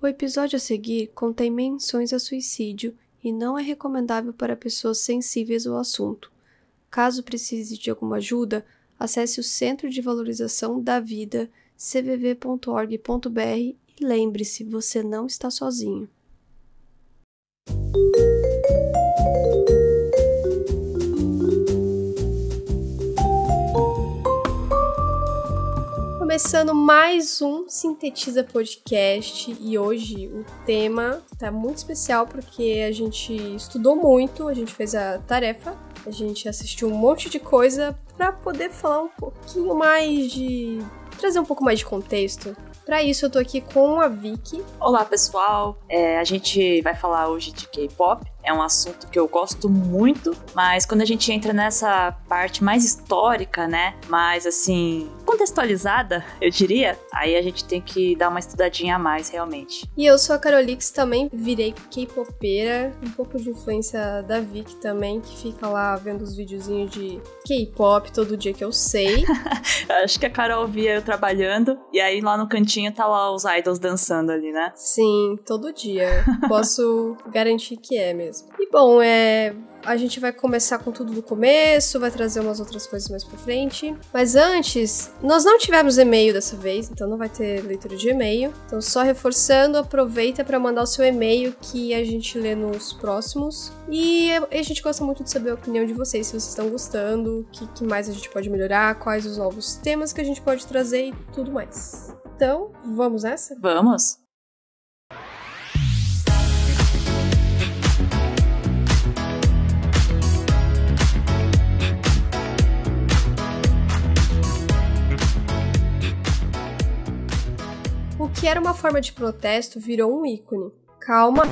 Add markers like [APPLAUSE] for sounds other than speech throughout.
O episódio a seguir contém menções a suicídio e não é recomendável para pessoas sensíveis ao assunto. Caso precise de alguma ajuda, acesse o Centro de Valorização da Vida, cvv.org.br e lembre-se, você não está sozinho. Começando mais um Sintetiza Podcast e hoje o tema tá muito especial porque a gente estudou muito, a gente fez a tarefa, a gente assistiu um monte de coisa para poder falar um pouquinho mais de trazer um pouco mais de contexto para isso, eu tô aqui com a Vicky. Olá, pessoal. É, a gente vai falar hoje de K-pop. É um assunto que eu gosto muito, mas quando a gente entra nessa parte mais histórica, né, mais assim, contextualizada, eu diria, aí a gente tem que dar uma estudadinha a mais, realmente. E eu sou a Carolix, também virei K-popeira, um pouco de influência da Vicky também, que fica lá vendo os videozinhos de K-pop todo dia que eu sei. [LAUGHS] Acho que a Carol via eu trabalhando, e aí lá no cantinho tá lá os idols dançando ali, né? Sim, todo dia. Posso garantir que é mesmo mesmo. E bom, é. A gente vai começar com tudo do começo, vai trazer umas outras coisas mais pra frente. Mas antes, nós não tivemos e-mail dessa vez, então não vai ter leitura de e-mail. Então, só reforçando, aproveita para mandar o seu e-mail que a gente lê nos próximos. E a gente gosta muito de saber a opinião de vocês, se vocês estão gostando, o que, que mais a gente pode melhorar, quais os novos temas que a gente pode trazer e tudo mais. Então, vamos nessa? Vamos! Era uma forma de protesto virou um ícone. Calma,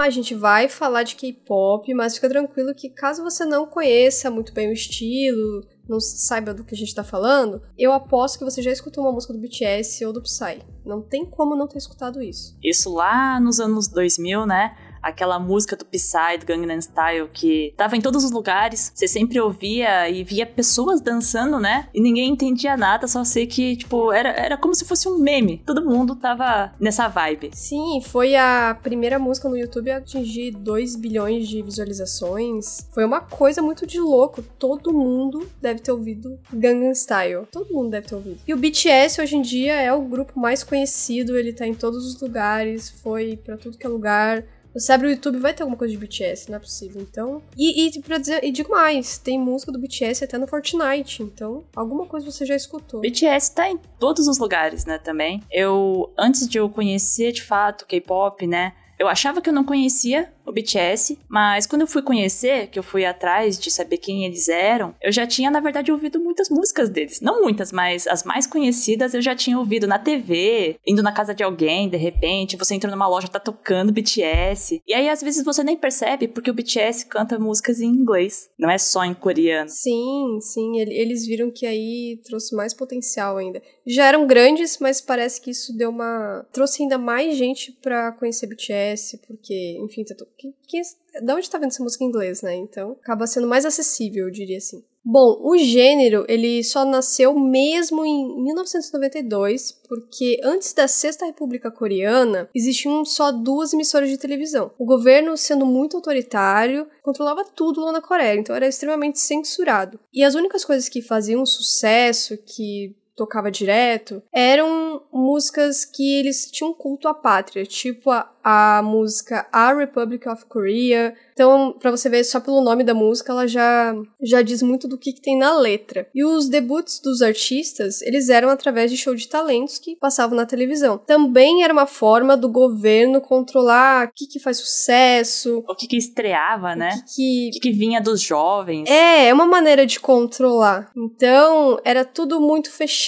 a gente vai falar de K-pop, mas fica tranquilo que caso você não conheça muito bem o estilo, não saiba do que a gente tá falando, eu aposto que você já escutou uma música do BTS ou do Psy. Não tem como não ter escutado isso. Isso lá nos anos 2000, né? Aquela música do Psy, do Gangnam Style, que tava em todos os lugares, você sempre ouvia e via pessoas dançando, né? E ninguém entendia nada, só sei que, tipo, era, era como se fosse um meme. Todo mundo tava nessa vibe. Sim, foi a primeira música no YouTube a atingir 2 bilhões de visualizações. Foi uma coisa muito de louco. Todo mundo deve ter ouvido Gangnam Style. Todo mundo deve ter ouvido. E o BTS hoje em dia é o grupo mais conhecido, ele tá em todos os lugares, foi para tudo que é lugar. Você abre o YouTube vai ter alguma coisa de BTS, não é possível. Então. E, e pra dizer, e digo mais, tem música do BTS até no Fortnite. Então, alguma coisa você já escutou. BTS tá em todos os lugares, né, também. Eu, antes de eu conhecer de fato K-pop, né? Eu achava que eu não conhecia o BTS, mas quando eu fui conhecer, que eu fui atrás de saber quem eles eram, eu já tinha, na verdade, ouvido muitas músicas deles. Não muitas, mas as mais conhecidas eu já tinha ouvido na TV, indo na casa de alguém, de repente, você entra numa loja, tá tocando BTS. E aí, às vezes, você nem percebe, porque o BTS canta músicas em inglês, não é só em coreano. Sim, sim, eles viram que aí trouxe mais potencial ainda. Já eram grandes, mas parece que isso deu uma. trouxe ainda mais gente pra conhecer BTS, porque, enfim, tá que, que, da onde tá vendo essa música em inglês, né? Então, acaba sendo mais acessível, eu diria assim. Bom, o gênero, ele só nasceu mesmo em 1992, porque antes da Sexta República Coreana, existiam só duas emissoras de televisão. O governo, sendo muito autoritário, controlava tudo lá na Coreia, então era extremamente censurado. E as únicas coisas que faziam sucesso, que tocava direto, eram músicas que eles tinham culto à pátria, tipo a, a música A Republic of Korea. Então, para você ver só pelo nome da música, ela já já diz muito do que, que, tem na letra. E os debuts dos artistas, eles eram através de show de talentos que passavam na televisão. Também era uma forma do governo controlar o que, que faz sucesso, o que, que estreava, né? O que, que... que vinha dos jovens. É, é uma maneira de controlar. Então, era tudo muito fechado.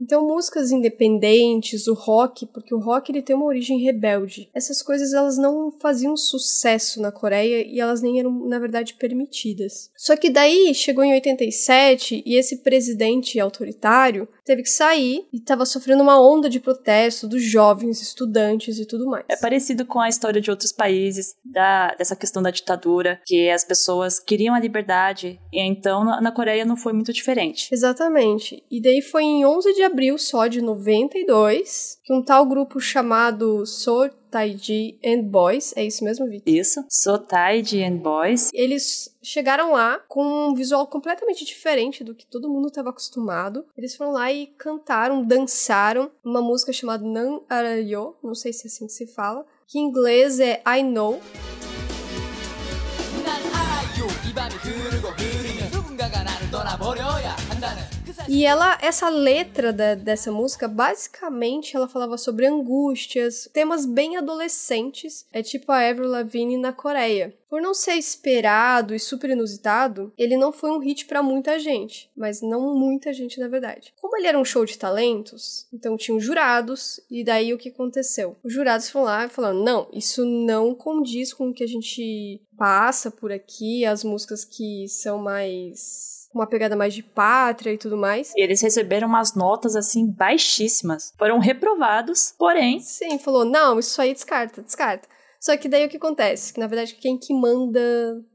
Então, músicas independentes, o rock, porque o rock ele tem uma origem rebelde essas coisas elas não faziam sucesso na Coreia e elas nem eram, na verdade, permitidas. Só que daí chegou em 87 e esse presidente autoritário teve que sair e estava sofrendo uma onda de protesto dos jovens, estudantes e tudo mais. É parecido com a história de outros países, da, dessa questão da ditadura, que as pessoas queriam a liberdade, e então na, na Coreia não foi muito diferente. Exatamente. E daí foi em 11 de abril só de 92 que um tal grupo chamado So Taiji and Boys, é isso mesmo, Vitor? Isso, So Taiji and Boys. Eles chegaram lá com um visual completamente diferente do que todo mundo estava acostumado. Eles foram lá e cantaram, dançaram uma música chamada Nan Arayo, não sei se é assim que se fala, que em inglês é I Know. E ela, essa letra da, dessa música, basicamente, ela falava sobre angústias, temas bem adolescentes, é tipo a Avril Lavigne na Coreia. Por não ser esperado e super inusitado, ele não foi um hit para muita gente, mas não muita gente na verdade. Como ele era um show de talentos, então tinham jurados, e daí o que aconteceu? Os jurados foram lá e falaram: não, isso não condiz com o que a gente passa por aqui, as músicas que são mais uma pegada mais de pátria e tudo mais. E eles receberam umas notas assim baixíssimas. Foram reprovados, porém. Sim, falou: não, isso aí descarta, descarta. Só que daí o que acontece? Que na verdade quem que manda,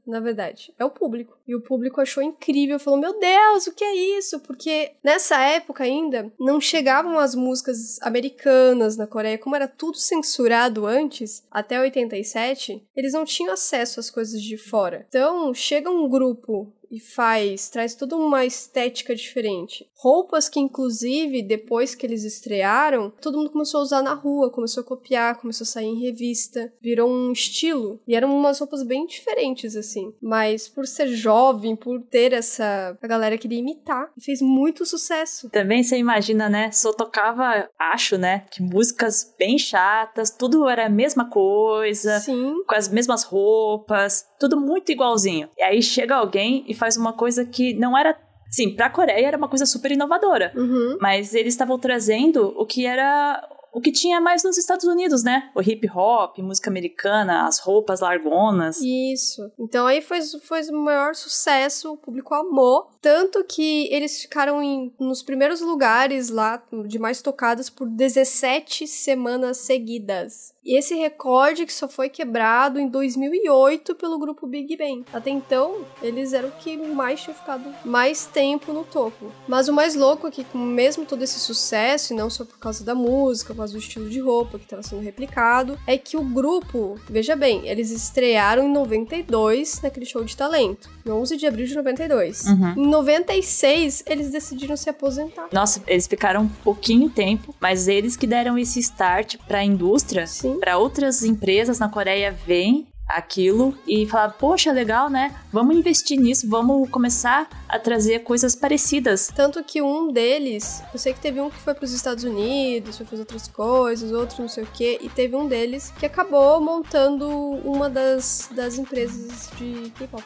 na verdade, é o público. E o público achou incrível, falou: "Meu Deus, o que é isso?" Porque nessa época ainda não chegavam as músicas americanas na Coreia, como era tudo censurado antes, até 87, eles não tinham acesso às coisas de fora. Então, chega um grupo e faz, traz toda uma estética diferente. Roupas que, inclusive, depois que eles estrearam, todo mundo começou a usar na rua, começou a copiar, começou a sair em revista, virou um estilo. E eram umas roupas bem diferentes, assim. Mas por ser jovem, por ter essa. A galera queria imitar. Fez muito sucesso. Também você imagina, né? Só tocava, acho, né? Que músicas bem chatas, tudo era a mesma coisa. Sim. Com as mesmas roupas, tudo muito igualzinho. E aí chega alguém e faz uma coisa que não era. Sim, pra Coreia era uma coisa super inovadora. Uhum. Mas eles estavam trazendo o que era o que tinha mais nos Estados Unidos, né? O hip hop, música americana, as roupas largonas. Isso. Então aí foi, foi o maior sucesso, o público amou. Tanto que eles ficaram em, nos primeiros lugares lá, de mais tocadas, por 17 semanas seguidas. E esse recorde que só foi quebrado em 2008 pelo grupo Big Bang. Até então, eles eram o que mais tinha ficado mais tempo no topo. Mas o mais louco é que, com mesmo todo esse sucesso, e não só por causa da música, por causa do estilo de roupa que estava sendo replicado, é que o grupo, veja bem, eles estrearam em 92 naquele show de talento, em 11 de abril de 92. Uhum. Em 96, eles decidiram se aposentar. Nossa, eles ficaram um pouquinho tempo, mas eles que deram esse start para a indústria, para outras empresas na Coreia verem aquilo e falar, poxa, legal, né? Vamos investir nisso, vamos começar a trazer coisas parecidas. Tanto que um deles, eu sei que teve um que foi para os Estados Unidos, foi fazer outras coisas, outro não sei o que, e teve um deles que acabou montando uma das, das empresas de K-pop.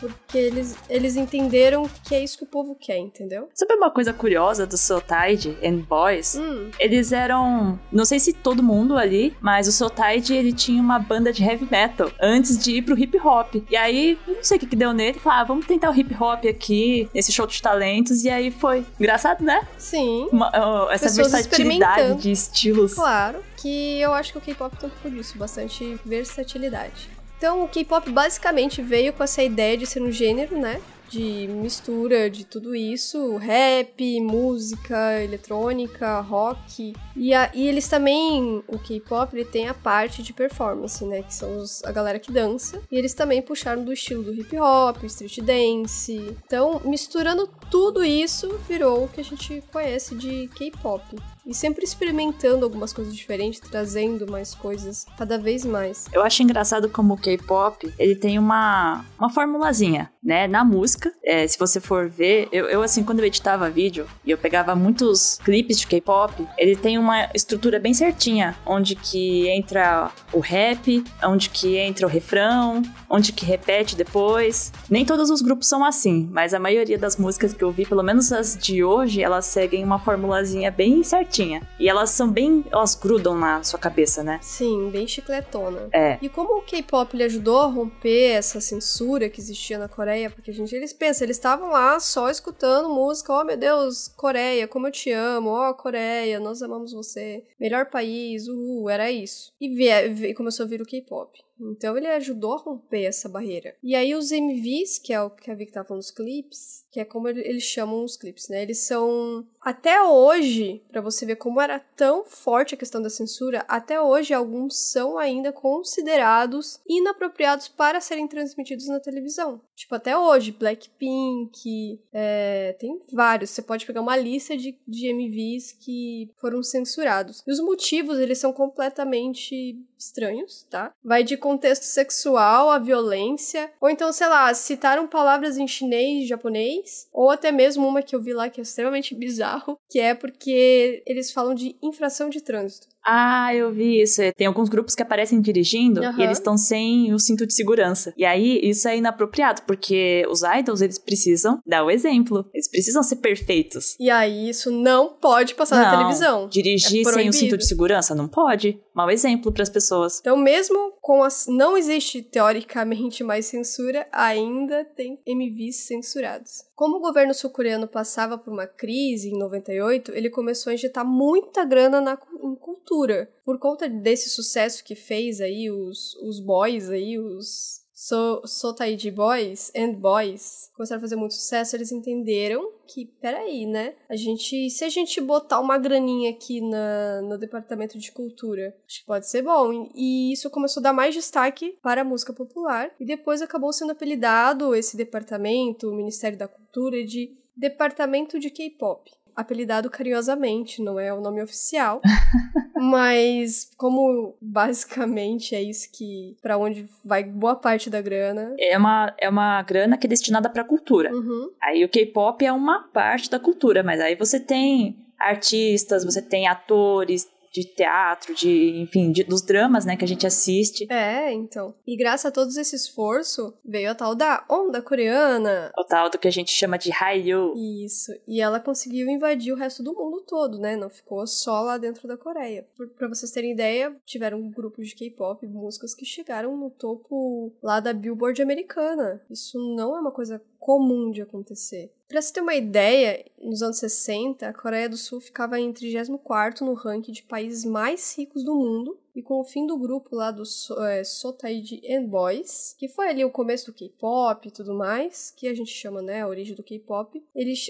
Porque eles, eles entenderam que é isso que o povo quer, entendeu? Sabe uma coisa curiosa do Sotide and Boys? Hum, Eles eram, não sei se todo mundo ali, mas o Sotide ele tinha uma banda de heavy metal antes de ir pro hip hop. E aí, não sei o que, que deu nele, falou, ah, vamos tentar o hip hop aqui, nesse show de talentos, e aí foi. Engraçado, né? sim, Uma- ó, essa Pessoas versatilidade de estilos. claro. Que eu acho que o K-pop tem um pouco disso, bastante versatilidade. Então, o K-pop basicamente veio com essa ideia de ser um gênero, né? De mistura de tudo isso, rap, música, eletrônica, rock. E, a- e eles também, o K-pop, ele tem a parte de performance, né? Que são os- a galera que dança. E eles também puxaram do estilo do hip hop, street dance. Então, misturando tudo isso, virou o que a gente conhece de K-pop. E sempre experimentando algumas coisas diferentes, trazendo mais coisas cada vez mais. Eu acho engraçado como o K-pop, ele tem uma, uma formulazinha, né? Na música, é, se você for ver, eu, eu, assim, quando eu editava vídeo e eu pegava muitos clipes de K-pop, ele tem uma estrutura bem certinha, onde que entra o rap, onde que entra o refrão, onde que repete depois. Nem todos os grupos são assim, mas a maioria das músicas que eu vi, pelo menos as de hoje, elas seguem uma formulazinha bem certinha. E elas são bem. Elas grudam na sua cabeça, né? Sim, bem chicletona. É. E como o K-pop ele ajudou a romper essa censura que existia na Coreia, porque a gente eles pensam, eles estavam lá só escutando música, oh meu Deus, Coreia, como eu te amo, ó oh, Coreia, nós amamos você, melhor país, uhul, era isso. E, vie, começou a vir o K-pop. Então ele ajudou a romper essa barreira. E aí os MVs, que é o que a Vic tá falando dos clipes, que é como eles chamam os clipes, né? Eles são até hoje, para você ver como era tão forte a questão da censura, até hoje alguns são ainda considerados inapropriados para serem transmitidos na televisão. Tipo, até hoje, Blackpink, é, tem vários. Você pode pegar uma lista de, de MVs que foram censurados. E os motivos, eles são completamente estranhos, tá? Vai de contexto sexual a violência, ou então, sei lá, citaram palavras em chinês, japonês, ou até mesmo uma que eu vi lá que é extremamente [LAUGHS] bizarro, que é porque eles falam de infração de trânsito. Ah, eu vi isso. Tem alguns grupos que aparecem dirigindo uhum. e eles estão sem o cinto de segurança. E aí, isso é inapropriado, porque os idols, eles precisam dar o exemplo. Eles precisam ser perfeitos. E aí, isso não pode passar não. na televisão. Dirigir é sem o cinto de segurança? Não pode. Mau exemplo para as pessoas. Então, mesmo com as. Não existe, teoricamente, mais censura, ainda tem MVs censurados. Como o governo sul-coreano passava por uma crise em 98, ele começou a injetar muita grana na, em cultura. Por conta desse sucesso que fez aí, os, os boys aí, os so, Sotaiji Boys and Boys começaram a fazer muito sucesso, eles entenderam que, peraí, né? A gente, se a gente botar uma graninha aqui na, no departamento de cultura, acho que pode ser bom. E isso começou a dar mais destaque para a música popular. E depois acabou sendo apelidado esse departamento, o Ministério da Cultura, de Departamento de K-pop apelidado carinhosamente, não é o nome oficial. [LAUGHS] mas como basicamente é isso que para onde vai boa parte da grana. É uma, é uma grana que é destinada para cultura. Uhum. Aí o K-pop é uma parte da cultura, mas aí você tem artistas, você tem atores, de teatro, de, enfim, de, dos dramas, né, que a gente assiste. É, então. E graças a todo esse esforço, veio a tal da onda coreana. O tal do que a gente chama de Hallyu. Isso. E ela conseguiu invadir o resto do mundo todo, né? Não ficou só lá dentro da Coreia. Por, pra vocês terem ideia, tiveram grupos de K-pop, músicas que chegaram no topo lá da Billboard americana. Isso não é uma coisa comum de acontecer. Para se ter uma ideia, nos anos 60, a Coreia do Sul ficava em 34 no ranking de países mais ricos do mundo, e com o fim do grupo lá do é, Sotaiji and Boys, que foi ali o começo do K-pop e tudo mais, que a gente chama, né, a origem do K-pop,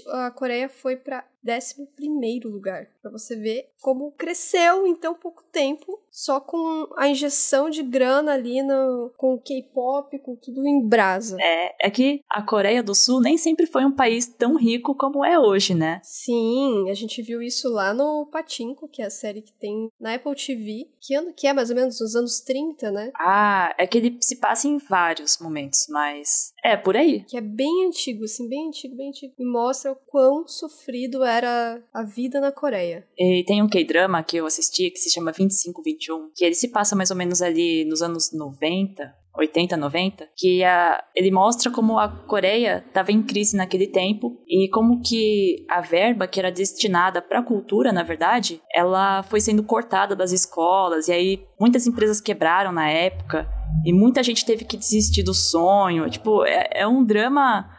a Coreia foi para 11 lugar. Para você ver como cresceu em tão pouco tempo, só com a injeção de grana ali no, com o K-pop, com tudo em brasa. É, é que a Coreia do Sul nem sempre foi um país tão rico como é hoje, né? Sim, a gente viu isso lá no Patinco, que é a série que tem na Apple TV, que ano que é mais ou menos nos anos 30, né? Ah, é que ele se passa em vários momentos, mas é por aí. Que é bem antigo, assim, bem antigo, bem antigo. E mostra o quão sofrido era a vida na Coreia. E tem um K-drama que eu assisti que se chama 2521, que ele se passa mais ou menos ali nos anos 90, 80, 90, que a, ele mostra como a Coreia estava em crise naquele tempo e como que a verba que era destinada para a cultura, na verdade, ela foi sendo cortada das escolas e aí muitas empresas quebraram na época e muita gente teve que desistir do sonho. Tipo, é, é um drama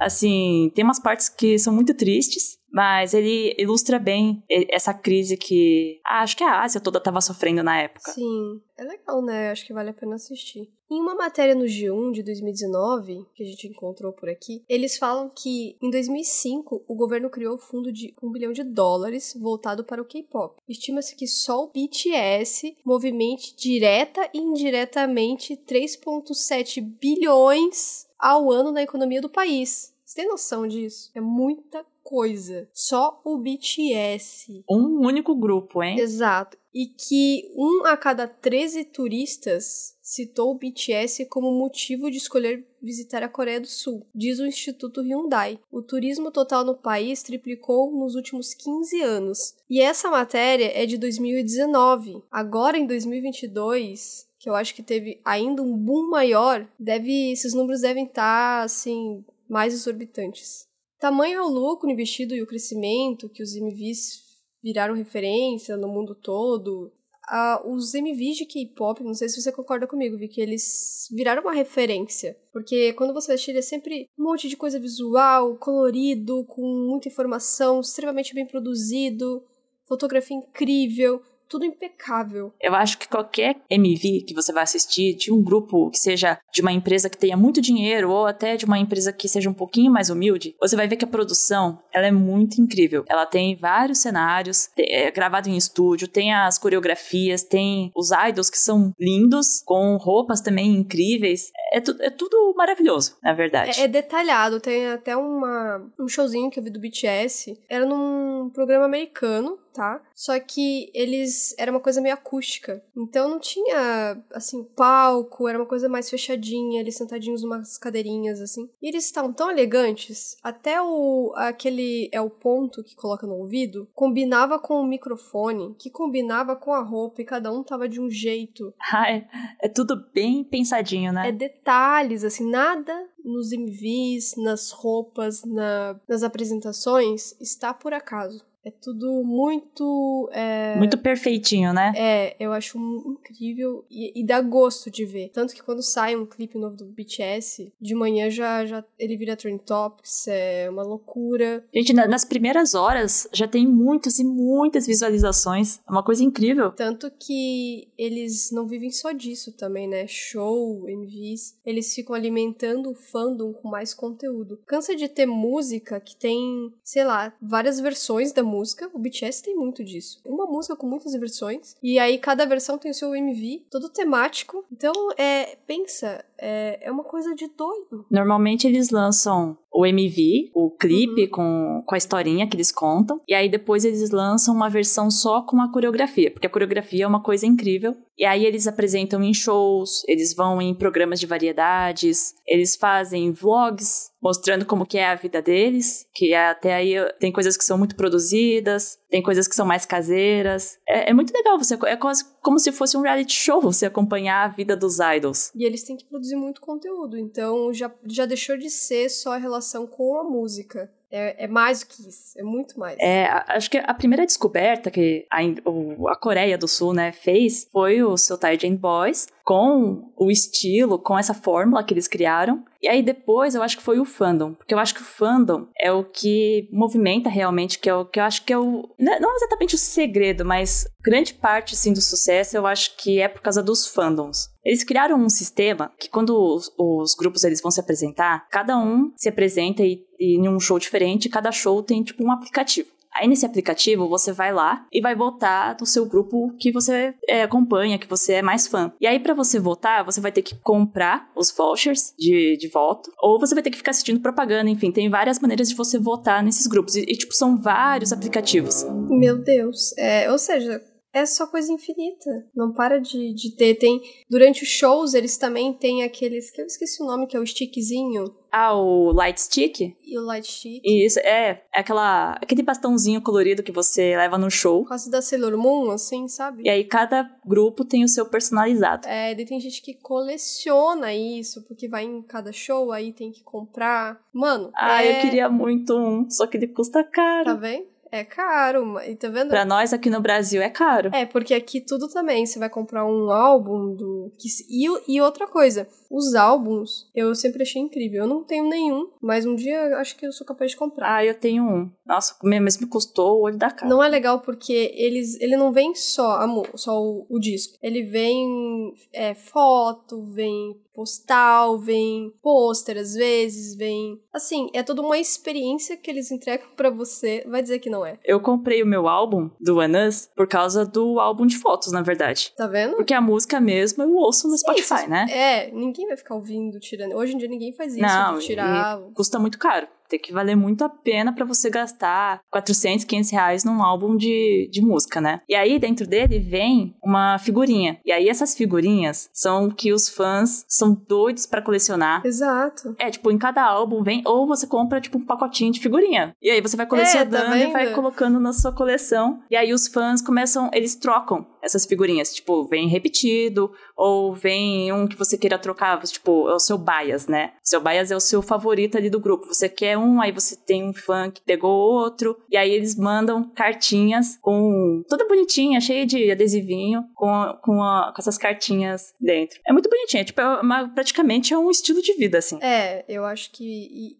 assim, tem umas partes que são muito tristes, mas ele ilustra bem essa crise que ah, acho que a Ásia toda estava sofrendo na época. Sim, é legal, né? Acho que vale a pena assistir. Em uma matéria no G1 de 2019, que a gente encontrou por aqui, eles falam que em 2005 o governo criou um fundo de um bilhão de dólares voltado para o K-pop. Estima-se que só o BTS movimente direta e indiretamente 3,7 bilhões ao ano na economia do país. Você tem noção disso? É muita coisa. Só o BTS. Um único grupo, hein? Exato. E que um a cada 13 turistas citou o BTS como motivo de escolher visitar a Coreia do Sul, diz o Instituto Hyundai. O turismo total no país triplicou nos últimos 15 anos. E essa matéria é de 2019. Agora, em 2022, que eu acho que teve ainda um boom maior, deve, esses números devem estar, assim, mais exorbitantes. Tamanho é o lucro investido e o crescimento que os MVs viraram referência no mundo todo. Uh, os MVs de K-pop, não sei se você concorda comigo, Vi, que eles viraram uma referência. Porque quando você assiste, é sempre um monte de coisa visual, colorido, com muita informação, extremamente bem produzido, fotografia incrível tudo impecável. Eu acho que qualquer MV que você vai assistir de um grupo que seja de uma empresa que tenha muito dinheiro ou até de uma empresa que seja um pouquinho mais humilde, você vai ver que a produção ela é muito incrível. Ela tem vários cenários, é gravado em estúdio, tem as coreografias, tem os idols que são lindos, com roupas também incríveis. É, tu, é tudo maravilhoso, na verdade. É, é detalhado. Tem até uma, um showzinho que eu vi do BTS. Era num programa americano tá? Só que eles era uma coisa meio acústica. Então não tinha assim palco, era uma coisa mais fechadinha, eles sentadinhos umas cadeirinhas assim. E eles estavam tão elegantes, até o aquele é o ponto que coloca no ouvido, combinava com o microfone, que combinava com a roupa e cada um tava de um jeito. Ai, é tudo bem pensadinho, né? É detalhes assim, nada nos MVs, nas roupas, na, nas apresentações está por acaso. É tudo muito. É... Muito perfeitinho, né? É, eu acho incrível e, e, dá gosto de ver. Tanto que quando sai um clipe novo do BTS, de manhã já, já ele vira Trend Topics, é uma loucura. Gente, nas primeiras horas já tem muitas e muitas visualizações. É uma coisa incrível. Tanto que eles não vivem só disso também, né? Show, MVs. Eles ficam alimentando o fandom com mais conteúdo. Cansa de ter música que tem, sei lá, várias versões da música música, o BTS tem muito disso. Uma música com muitas versões, e aí cada versão tem o seu MV, todo temático. Então, é, pensa, é, é uma coisa de doido. Normalmente eles lançam o MV, o clipe uhum. com, com a historinha que eles contam, e aí depois eles lançam uma versão só com a coreografia, porque a coreografia é uma coisa incrível. E aí eles apresentam em shows, eles vão em programas de variedades, eles fazem vlogs mostrando como que é a vida deles, que até aí tem coisas que são muito produzidas, tem coisas que são mais caseiras. É, é muito legal, você é quase como se fosse um reality show, você acompanhar a vida dos idols. E eles têm que produzir muito conteúdo, então já, já deixou de ser só a relação com a música. É, é, mais do que isso, é muito mais. É, acho que a primeira descoberta que a, a Coreia do Sul, né, fez foi o seu Taijin Boys, com o estilo, com essa fórmula que eles criaram. E aí depois eu acho que foi o fandom, porque eu acho que o fandom é o que movimenta realmente, que é o que eu acho que é o né, não exatamente o segredo, mas grande parte sim do sucesso eu acho que é por causa dos fandoms. Eles criaram um sistema que quando os, os grupos eles vão se apresentar, cada um se apresenta e, e em um show diferente, cada show tem tipo um aplicativo. Aí nesse aplicativo você vai lá e vai votar no seu grupo que você é, acompanha, que você é mais fã. E aí para você votar, você vai ter que comprar os vouchers de, de voto, ou você vai ter que ficar assistindo propaganda, enfim, tem várias maneiras de você votar nesses grupos. E, e tipo, são vários aplicativos. Meu Deus. É, ou seja, é só coisa infinita. Não para de, de ter. Tem. Durante os shows, eles também têm aqueles. que eu esqueci o nome, que é o stickzinho. Ah, o light stick? E o light stick. Isso, é. É aquela, aquele bastãozinho colorido que você leva no show. Quase da Sailor Moon, assim, sabe? E aí cada grupo tem o seu personalizado. É, daí tem gente que coleciona isso, porque vai em cada show, aí tem que comprar. Mano. Ah, é... eu queria muito um, só que ele custa caro. Tá vendo? É caro, e tá vendo? Pra nós aqui no Brasil é caro. É, porque aqui tudo também. Você vai comprar um álbum do. E, e outra coisa, os álbuns eu sempre achei incrível. Eu não tenho nenhum, mas um dia acho que eu sou capaz de comprar. Ah, eu tenho um. Nossa, mas me custou o olho da cara. Não é legal porque eles, ele não vem só, amor, só o, o disco. Ele vem é, foto, vem postal, vem pôster às vezes, vem. Assim, é toda uma experiência que eles entregam para você. Vai dizer que não é. Eu comprei o meu álbum do One Us por causa do álbum de fotos, na verdade. Tá vendo? Porque a música mesmo eu ouço no Sim, Spotify, né? É, ninguém vai ficar ouvindo, tirando. Hoje em dia ninguém faz isso. Não, tirar. Custa muito caro ter que valer muito a pena para você gastar 400, 500 reais num álbum de, de música, né? E aí, dentro dele, vem uma figurinha. E aí, essas figurinhas são que os fãs são doidos para colecionar. Exato. É, tipo, em cada álbum vem, ou você compra, tipo, um pacotinho de figurinha. E aí você vai colecionando é, tá e vai colocando na sua coleção. E aí os fãs começam, eles trocam essas figurinhas. Tipo, vem repetido, ou vem um que você queira trocar, tipo, é o seu bias, né? Seu bias é o seu favorito ali do grupo. Você quer um, aí você tem um fã que pegou outro, e aí eles mandam cartinhas com. toda bonitinha, cheia de adesivinho, com, com, a, com essas cartinhas dentro. É muito bonitinho, é, tipo, é uma, praticamente é um estilo de vida, assim. É, eu acho que.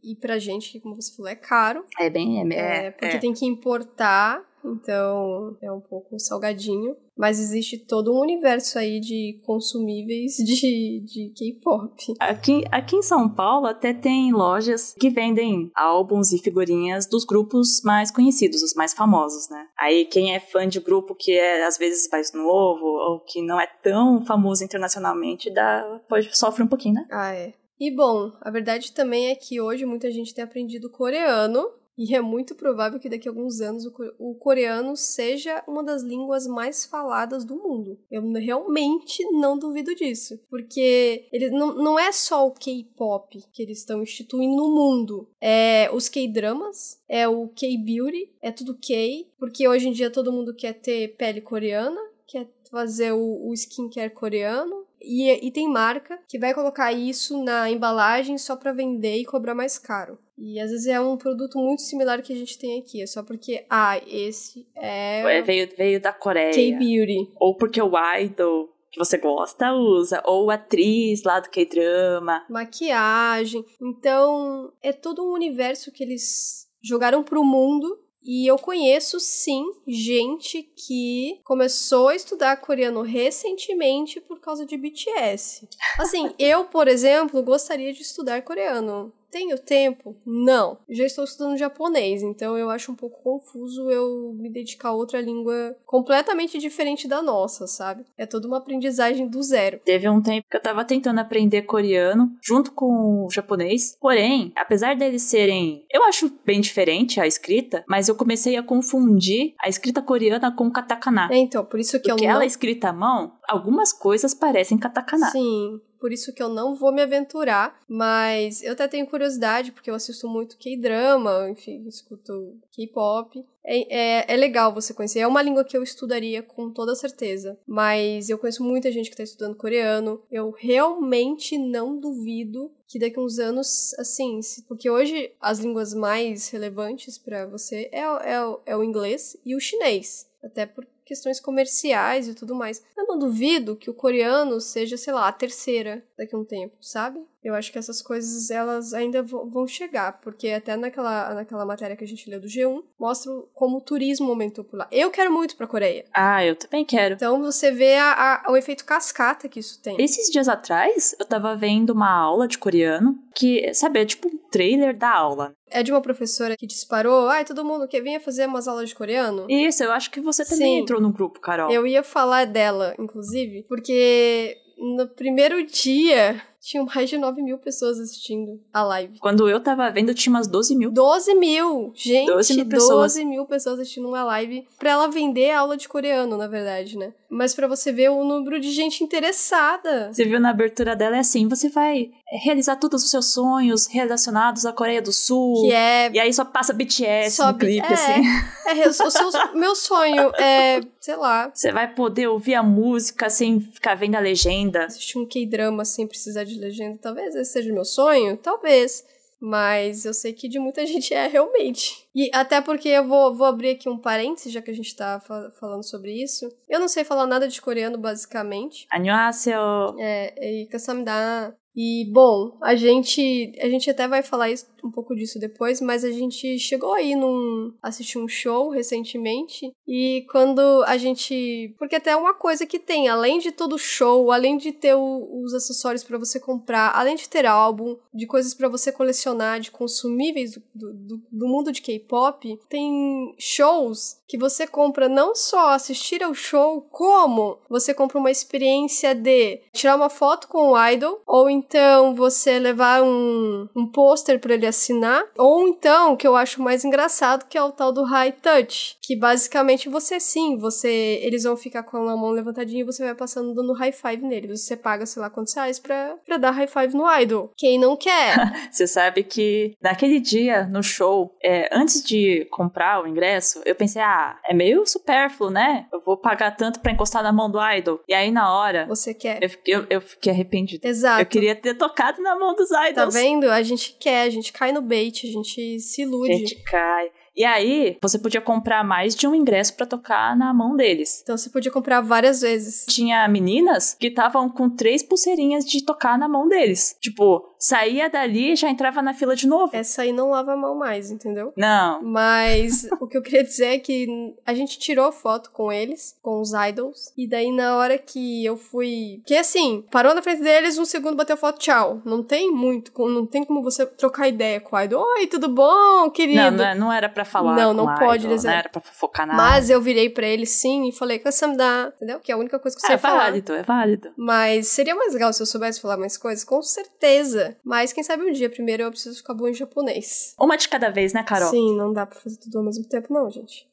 E, e pra gente, que como você falou, é caro. É bem. É, é, é porque é. tem que importar então é um pouco salgadinho. Mas existe todo um universo aí de consumíveis de, de K-pop. Aqui, aqui em São Paulo até tem lojas que vendem álbuns e figurinhas dos grupos mais conhecidos, os mais famosos, né? Aí quem é fã de grupo que é às vezes mais novo ou que não é tão famoso internacionalmente, dá, pode sofre um pouquinho, né? Ah, é. E bom, a verdade também é que hoje muita gente tem aprendido coreano e é muito provável que daqui a alguns anos o coreano seja uma das línguas mais faladas do mundo. Eu realmente não duvido disso. Porque ele não, não é só o K-pop que eles estão instituindo no mundo. É os K-dramas, é o K-beauty, é tudo K. Porque hoje em dia todo mundo quer ter pele coreana, quer fazer o, o skincare coreano. E, e tem marca que vai colocar isso na embalagem só para vender e cobrar mais caro. E às vezes é um produto muito similar que a gente tem aqui. É só porque, ah, esse é. Veio, veio da Coreia. K-Beauty. Ou porque o idol que você gosta usa. Ou atriz lá do K-drama. Maquiagem. Então, é todo um universo que eles jogaram pro mundo e eu conheço sim gente que começou a estudar coreano recentemente por causa de BTS. Assim, [LAUGHS] eu, por exemplo, gostaria de estudar coreano. Tenho tempo? Não. Já estou estudando japonês, então eu acho um pouco confuso eu me dedicar a outra língua completamente diferente da nossa, sabe? É toda uma aprendizagem do zero. Teve um tempo que eu tava tentando aprender coreano junto com o japonês, porém, apesar deles serem, eu acho bem diferente a escrita, mas eu comecei a confundir a escrita coreana com katakana. É, então, por isso que Porque eu não... ela é escrita à mão, algumas coisas parecem katakana. Sim por isso que eu não vou me aventurar, mas eu até tenho curiosidade, porque eu assisto muito K-drama, enfim, escuto K-pop. É, é, é, legal você conhecer. É uma língua que eu estudaria com toda certeza. Mas eu conheço muita gente que está estudando coreano. Eu realmente não duvido que daqui a uns anos, assim, porque hoje as línguas mais relevantes para você é, é, é o inglês e o chinês. Até por questões comerciais e tudo mais. Eu não duvido que o coreano seja, sei lá, a terceira daqui a um tempo, sabe? Eu acho que essas coisas elas ainda vão chegar, porque até naquela, naquela matéria que a gente leu do G1, mostra como o turismo aumentou por lá. Eu quero muito pra Coreia. Ah, eu também quero. Então você vê a, a, o efeito cascata que isso tem. Esses dias atrás, eu tava vendo uma aula de coreano que, sabe, é tipo um trailer da aula. É de uma professora que disparou, ai, todo mundo quer vir fazer umas aulas de coreano? Isso, eu acho que você também Sim. entrou no grupo, Carol. Eu ia falar dela, inclusive, porque no primeiro dia tinham mais de 9 mil pessoas assistindo a live. Quando eu tava vendo, tinha umas 12 mil. 12 mil! Gente, 12 mil pessoas, 12 mil pessoas assistindo uma live pra ela vender a aula de coreano, na verdade, né? Mas para você ver o número de gente interessada. Você viu na abertura dela, é assim, você vai realizar todos os seus sonhos relacionados à Coreia do Sul. Que é... E aí só passa BTS só no clipe, é, assim. É, o seu, [LAUGHS] meu sonho é, sei lá... Você vai poder ouvir a música sem ficar vendo a legenda. Assistir um K-drama sem precisar de legenda. Talvez esse seja o meu sonho, talvez. Mas eu sei que de muita [LAUGHS] gente é realmente. E até porque eu vou, vou abrir aqui um parênteses, já que a gente tá fa falando sobre isso. Eu não sei falar nada de coreano, basicamente. Annyeonghaseyo. É, e kasamida. E, bom, a gente, a gente até vai falar isso, um pouco disso depois, mas a gente chegou aí num. assistir um show recentemente. E quando a gente. Porque até uma coisa que tem, além de todo show, além de ter o, os acessórios para você comprar, além de ter álbum, de coisas para você colecionar, de consumíveis do, do, do mundo de K-pop, tem shows que você compra não só assistir ao show, como você compra uma experiência de tirar uma foto com o idol, ou então então você levar um, um pôster para ele assinar, ou então, que eu acho mais engraçado, que é o tal do high touch, que basicamente você sim, você eles vão ficar com a mão levantadinha e você vai passando dando high five nele. Você paga, sei lá, quantos reais pra, pra dar high five no idol. Quem não quer? [LAUGHS] você sabe que naquele dia, no show, é, antes de comprar o ingresso, eu pensei, ah, é meio supérfluo, né? Eu vou pagar tanto para encostar na mão do idol. E aí, na hora. Você quer. Eu, eu, eu fiquei arrependido. Exato. Eu queria ter tocado na mão dos idols. Tá vendo? A gente quer, a gente cai no bait, a gente se ilude. A gente cai. E aí, você podia comprar mais de um ingresso para tocar na mão deles. Então você podia comprar várias vezes. Tinha meninas que estavam com três pulseirinhas de tocar na mão deles. Tipo, saía dali e já entrava na fila de novo. Essa aí não lava a mão mais, entendeu? Não. Mas [LAUGHS] o que eu queria dizer é que a gente tirou foto com eles, com os idols, e daí na hora que eu fui. Que assim, parou na frente deles, um segundo bateu foto, tchau. Não tem muito, não tem como você trocar ideia com o idol. Oi, tudo bom, querido? Não, não, é, não era para falar. Não, não pode, idol, Não era pra focar nada. Mas eu virei pra ele sim e falei, dá, entendeu? Que é a única coisa que você é, é falar. É válido, é válido. Mas seria mais legal se eu soubesse falar mais coisas, com certeza. Mas quem sabe um dia primeiro eu preciso ficar bom em japonês. Uma de cada vez, né, Carol? Sim, não dá pra fazer tudo ao mesmo tempo, não, gente.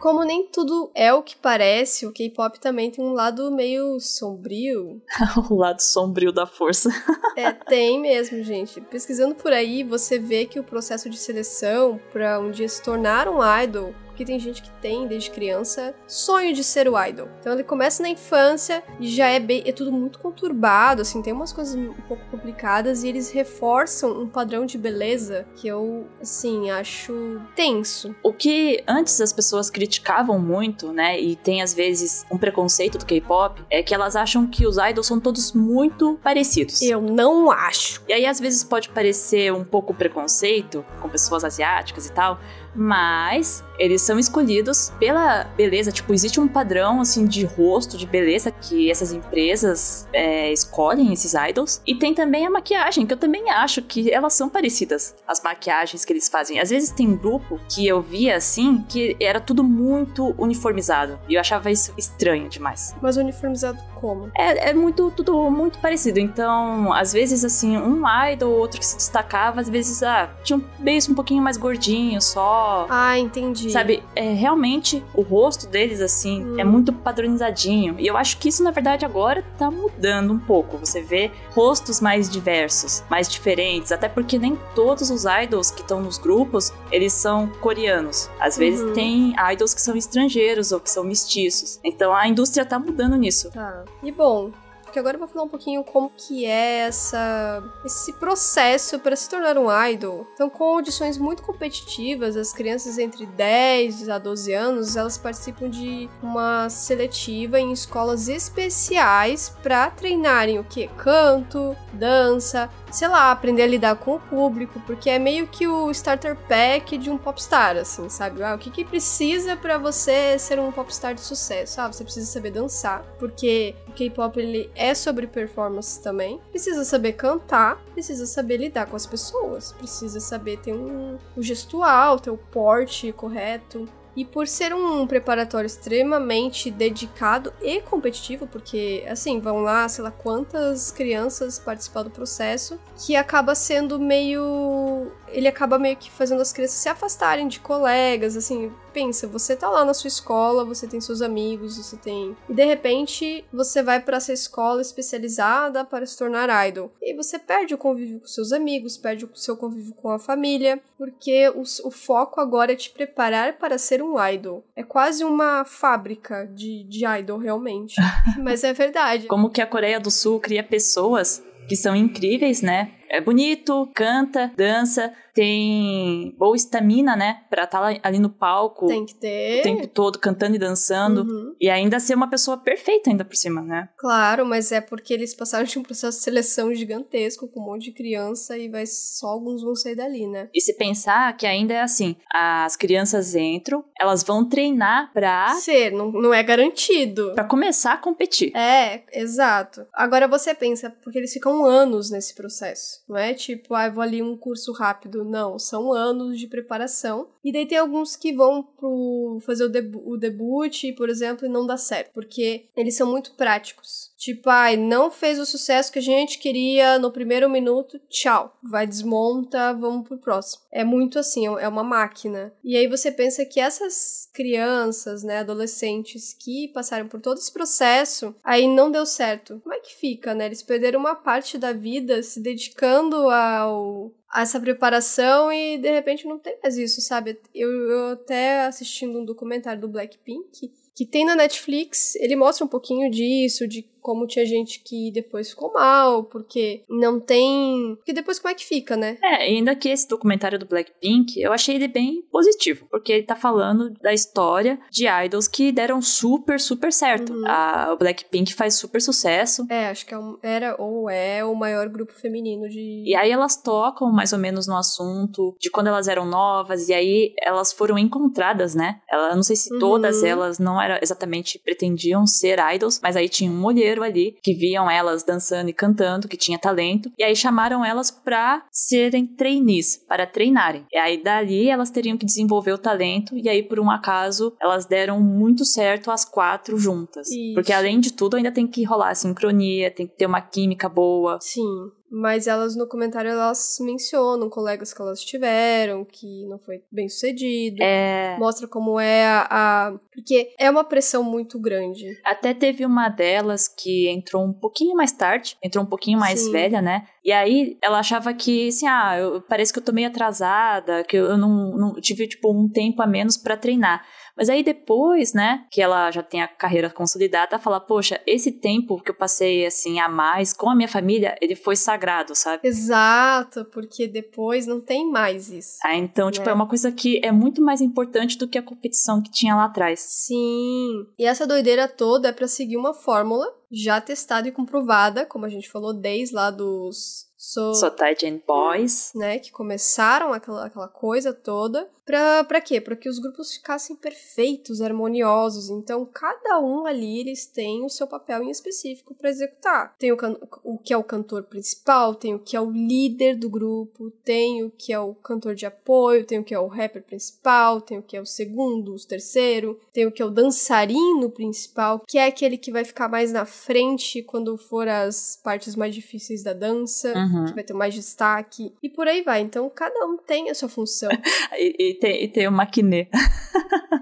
Como nem tudo é o que parece, o K-pop também tem um lado meio sombrio. [LAUGHS] o lado sombrio da força. é, tem mesmo, gente. Pesquisando por aí, você vê que o processo de seleção para um dia se tornar um idol porque tem gente que tem, desde criança, sonho de ser o idol. Então ele começa na infância e já é bem. É tudo muito conturbado, assim, tem umas coisas um pouco complicadas e eles reforçam um padrão de beleza que eu, assim, acho tenso. O que antes as pessoas criticavam muito, né, e tem às vezes um preconceito do K-pop, é que elas acham que os idols são todos muito parecidos. Eu não acho. E aí às vezes pode parecer um pouco preconceito com pessoas asiáticas e tal, mas eles são escolhidos pela beleza. Tipo, existe um padrão, assim, de rosto, de beleza que essas empresas é, escolhem, esses idols. E tem também a maquiagem, que eu também acho que elas são parecidas, as maquiagens que eles fazem. Às vezes tem grupo que eu via, assim, que era tudo muito uniformizado. E eu achava isso estranho demais. Mas uniformizado como? É, é muito, tudo muito parecido. Então, às vezes, assim, um idol, outro que se destacava, às vezes, ah, tinha um beijo um pouquinho mais gordinho só. Ah, entendi. Sabe, é, realmente o rosto deles, assim, hum. é muito padronizadinho. E eu acho que isso, na verdade, agora tá mudando um pouco. Você vê rostos mais diversos, mais diferentes, até porque nem todos os idols que estão nos grupos, eles são coreanos. Às vezes uhum. tem idols que são estrangeiros ou que são mestiços. Então a indústria tá mudando nisso. Tá. E bom, porque agora eu vou falar um pouquinho como que é essa esse processo para se tornar um idol. Então, com audições muito competitivas, as crianças entre 10 a 12 anos, elas participam de uma seletiva em escolas especiais para treinarem o que? Canto, dança, sei lá, aprender a lidar com o público, porque é meio que o starter pack de um popstar, assim, sabe? Ah, o que, que precisa para você ser um popstar de sucesso? Ah, você precisa saber dançar, porque K-pop ele é sobre performance também. Precisa saber cantar, precisa saber lidar com as pessoas, precisa saber ter um, um gestual, ter o porte correto. E por ser um preparatório extremamente dedicado e competitivo, porque, assim, vão lá, sei lá, quantas crianças participar do processo, que acaba sendo meio. Ele acaba meio que fazendo as crianças se afastarem de colegas, assim, pensa, você tá lá na sua escola, você tem seus amigos, você tem. E de repente você vai para essa escola especializada para se tornar idol. E você perde o convívio com seus amigos, perde o seu convívio com a família, porque o, o foco agora é te preparar para ser um idol. É quase uma fábrica de, de idol, realmente. [LAUGHS] Mas é verdade. Como que a Coreia do Sul cria pessoas que são incríveis, né? É bonito, canta, dança, tem boa estamina, né? Pra estar tá ali no palco. Tem que ter. O tempo todo cantando e dançando. Uhum. E ainda ser uma pessoa perfeita ainda por cima, né? Claro, mas é porque eles passaram de um processo de seleção gigantesco com um monte de criança e vai só alguns vão sair dali, né? E se pensar que ainda é assim, as crianças entram, elas vão treinar pra... Ser, não, não é garantido. Pra começar a competir. É, exato. Agora você pensa, porque eles ficam anos nesse processo. Não é tipo, ah, vou ali um curso rápido. Não, são anos de preparação. E daí tem alguns que vão pro fazer o, debu o debut, por exemplo, e não dá certo. Porque eles são muito práticos. Tipo, ai, não fez o sucesso que a gente queria no primeiro minuto, tchau. Vai, desmonta, vamos pro próximo. É muito assim, é uma máquina. E aí você pensa que essas crianças, né, adolescentes que passaram por todo esse processo, aí não deu certo. Como é que fica, né? Eles perderam uma parte da vida se dedicando ao, essa preparação e de repente não tem mais isso, sabe? Eu, eu até assistindo um documentário do Blackpink que tem na Netflix, ele mostra um pouquinho disso, de como tinha gente que depois ficou mal, porque não tem. Porque depois como é que fica, né? É, ainda que esse documentário do Blackpink, eu achei ele bem positivo, porque ele tá falando da história de idols que deram super, super certo. Uhum. A, o Blackpink faz super sucesso. É, acho que é um, era ou é o maior grupo feminino de. E aí elas tocam mais ou menos no assunto de quando elas eram novas, e aí elas foram encontradas, né? Ela, não sei se todas uhum. elas não era exatamente pretendiam ser idols, mas aí tinha um mulher ali que viam elas dançando e cantando, que tinha talento, e aí chamaram elas para serem trainees, para treinarem. E aí dali elas teriam que desenvolver o talento, e aí por um acaso elas deram muito certo as quatro juntas. Isso. Porque além de tudo ainda tem que rolar sincronia, tem que ter uma química boa. Sim. Mas elas no comentário elas mencionam colegas que elas tiveram, que não foi bem sucedido. É... Mostra como é a, a, Porque é uma pressão muito grande. Até teve uma delas que entrou um pouquinho mais tarde, entrou um pouquinho mais Sim. velha, né? E aí ela achava que, assim, ah, eu, parece que eu tô meio atrasada, que eu não, não tive, tipo, um tempo a menos para treinar. Mas aí depois, né, que ela já tem a carreira consolidada, fala, poxa, esse tempo que eu passei assim a mais com a minha família, ele foi sagrado, sabe? Exato, porque depois não tem mais isso. Ah, então, tipo, né? tipo, é uma coisa que é muito mais importante do que a competição que tinha lá atrás. Sim. E essa doideira toda é para seguir uma fórmula já testada e comprovada, como a gente falou desde lá dos So, so Titan Boys. Né, que começaram aquela, aquela coisa toda. Pra, pra quê? Pra que os grupos ficassem perfeitos, harmoniosos. Então, cada um ali, eles têm o seu papel em específico para executar. Tem o, o que é o cantor principal, tem o que é o líder do grupo, tem o que é o cantor de apoio, tem o que é o rapper principal, tem o que é o segundo, o terceiro, tem o que é o dançarino principal, que é aquele que vai ficar mais na frente quando for as partes mais difíceis da dança, uhum. que vai ter mais destaque, e por aí vai. Então, cada um tem a sua função. [LAUGHS] e, e tem, e tem o maquiné.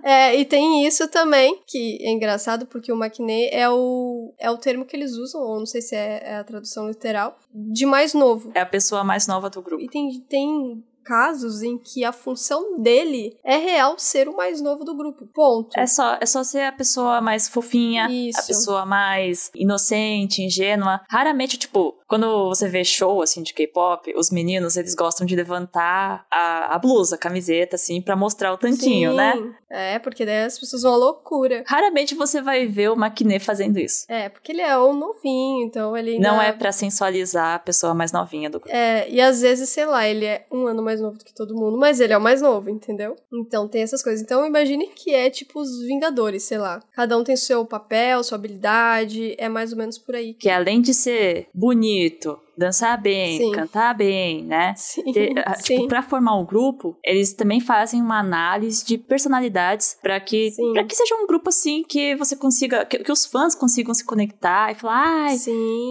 é, e tem isso também, que é engraçado porque o maquiné é o, é o termo que eles usam, ou não sei se é, é a tradução literal, de mais novo. É a pessoa mais nova do grupo. E tem, tem casos em que a função dele é real ser o mais novo do grupo. Ponto. É só, é só ser a pessoa mais fofinha, Isso. a pessoa mais inocente, ingênua. Raramente, tipo, quando você vê show, assim, de K-pop, os meninos, eles gostam de levantar a, a blusa, a camiseta, assim, para mostrar o tantinho, Sim. né? É, porque daí as pessoas vão à loucura. Raramente você vai ver o Maquiné fazendo isso. É, porque ele é um novinho, então ele ainda... Não é para sensualizar a pessoa mais novinha do grupo. É, e às vezes, sei lá, ele é um ano mais mais novo do que todo mundo, mas ele é o mais novo, entendeu? Então tem essas coisas. Então imagine que é tipo os Vingadores, sei lá. Cada um tem seu papel, sua habilidade, é mais ou menos por aí. Que além de ser bonito, dançar bem, sim. cantar bem, né? Sim, Ter, [LAUGHS] tipo, sim. pra formar um grupo, eles também fazem uma análise de personalidades para que para que seja um grupo assim que você consiga que, que, os fãs consigam se conectar e falar, ai,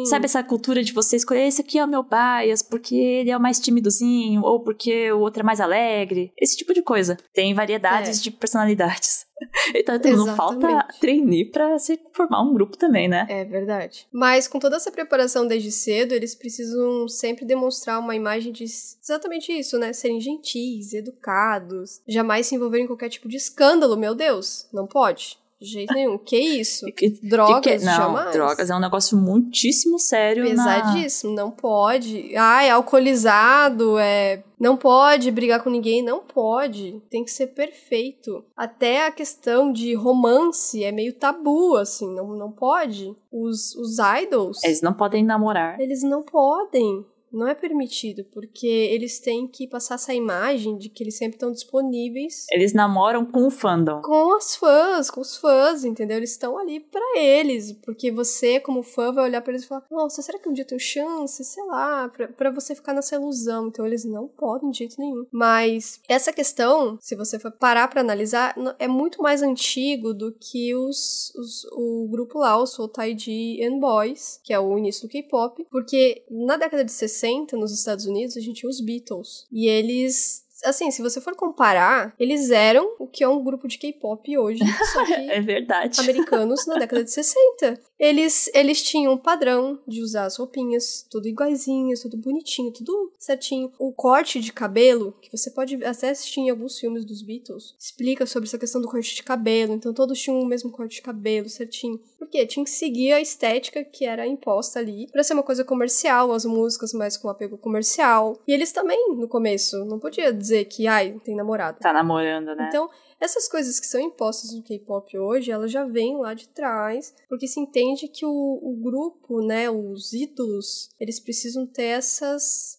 sabe essa cultura de você escolher esse aqui é o meu bias porque ele é o mais timidozinho ou porque o outro é mais alegre, esse tipo de coisa. Tem variedades é. de personalidades. [LAUGHS] Então, não falta treinar pra se formar um grupo também, né? É verdade. Mas com toda essa preparação desde cedo, eles precisam sempre demonstrar uma imagem de exatamente isso, né? Serem gentis, educados, jamais se envolverem em qualquer tipo de escândalo, meu Deus. Não pode. De jeito nenhum. Que isso? Drogas, que, não, jamais. drogas é um negócio muitíssimo sério. Pesadíssimo, na... não pode. Ai, alcoolizado, é. Não pode brigar com ninguém, não pode. Tem que ser perfeito. Até a questão de romance é meio tabu, assim, não, não pode. Os, os idols. Eles não podem namorar. Eles não podem Não é permitido, porque eles têm que passar essa imagem de que eles sempre estão disponíveis. Eles namoram com o fandom. Com as fãs, com os fãs, entendeu? Eles estão ali para eles, porque você, como fã, vai olhar para eles e falar: Nossa, será que um dia eu tenho chance? Sei lá, pra, pra você ficar nessa ilusão. Então eles não podem de jeito nenhum. Mas essa questão, se você for parar para analisar, é muito mais antigo do que os, os o grupo lá, o Soul Taiji and Boys, que é o início do K-pop, porque na década de 60, nos Estados Unidos, a gente tinha os Beatles. E eles assim, se você for comparar, eles eram o que é um grupo de K-pop hoje, [LAUGHS] só que é verdade. americanos na década de 60. Eles, eles tinham um padrão de usar as roupinhas, tudo iguaizinhas, tudo bonitinho, tudo certinho. O corte de cabelo, que você pode até assistir em alguns filmes dos Beatles, explica sobre essa questão do corte de cabelo. Então todos tinham o mesmo corte de cabelo, certinho. Porque tinha que seguir a estética que era imposta ali, para ser uma coisa comercial, as músicas mais com apego comercial. E eles também, no começo, não podia dizer que, ai, tem namorado. Tá namorando, né? Então, essas coisas que são impostas no K-pop hoje, elas já vêm lá de trás, porque se entende que o, o grupo, né, os ídolos, eles precisam ter essas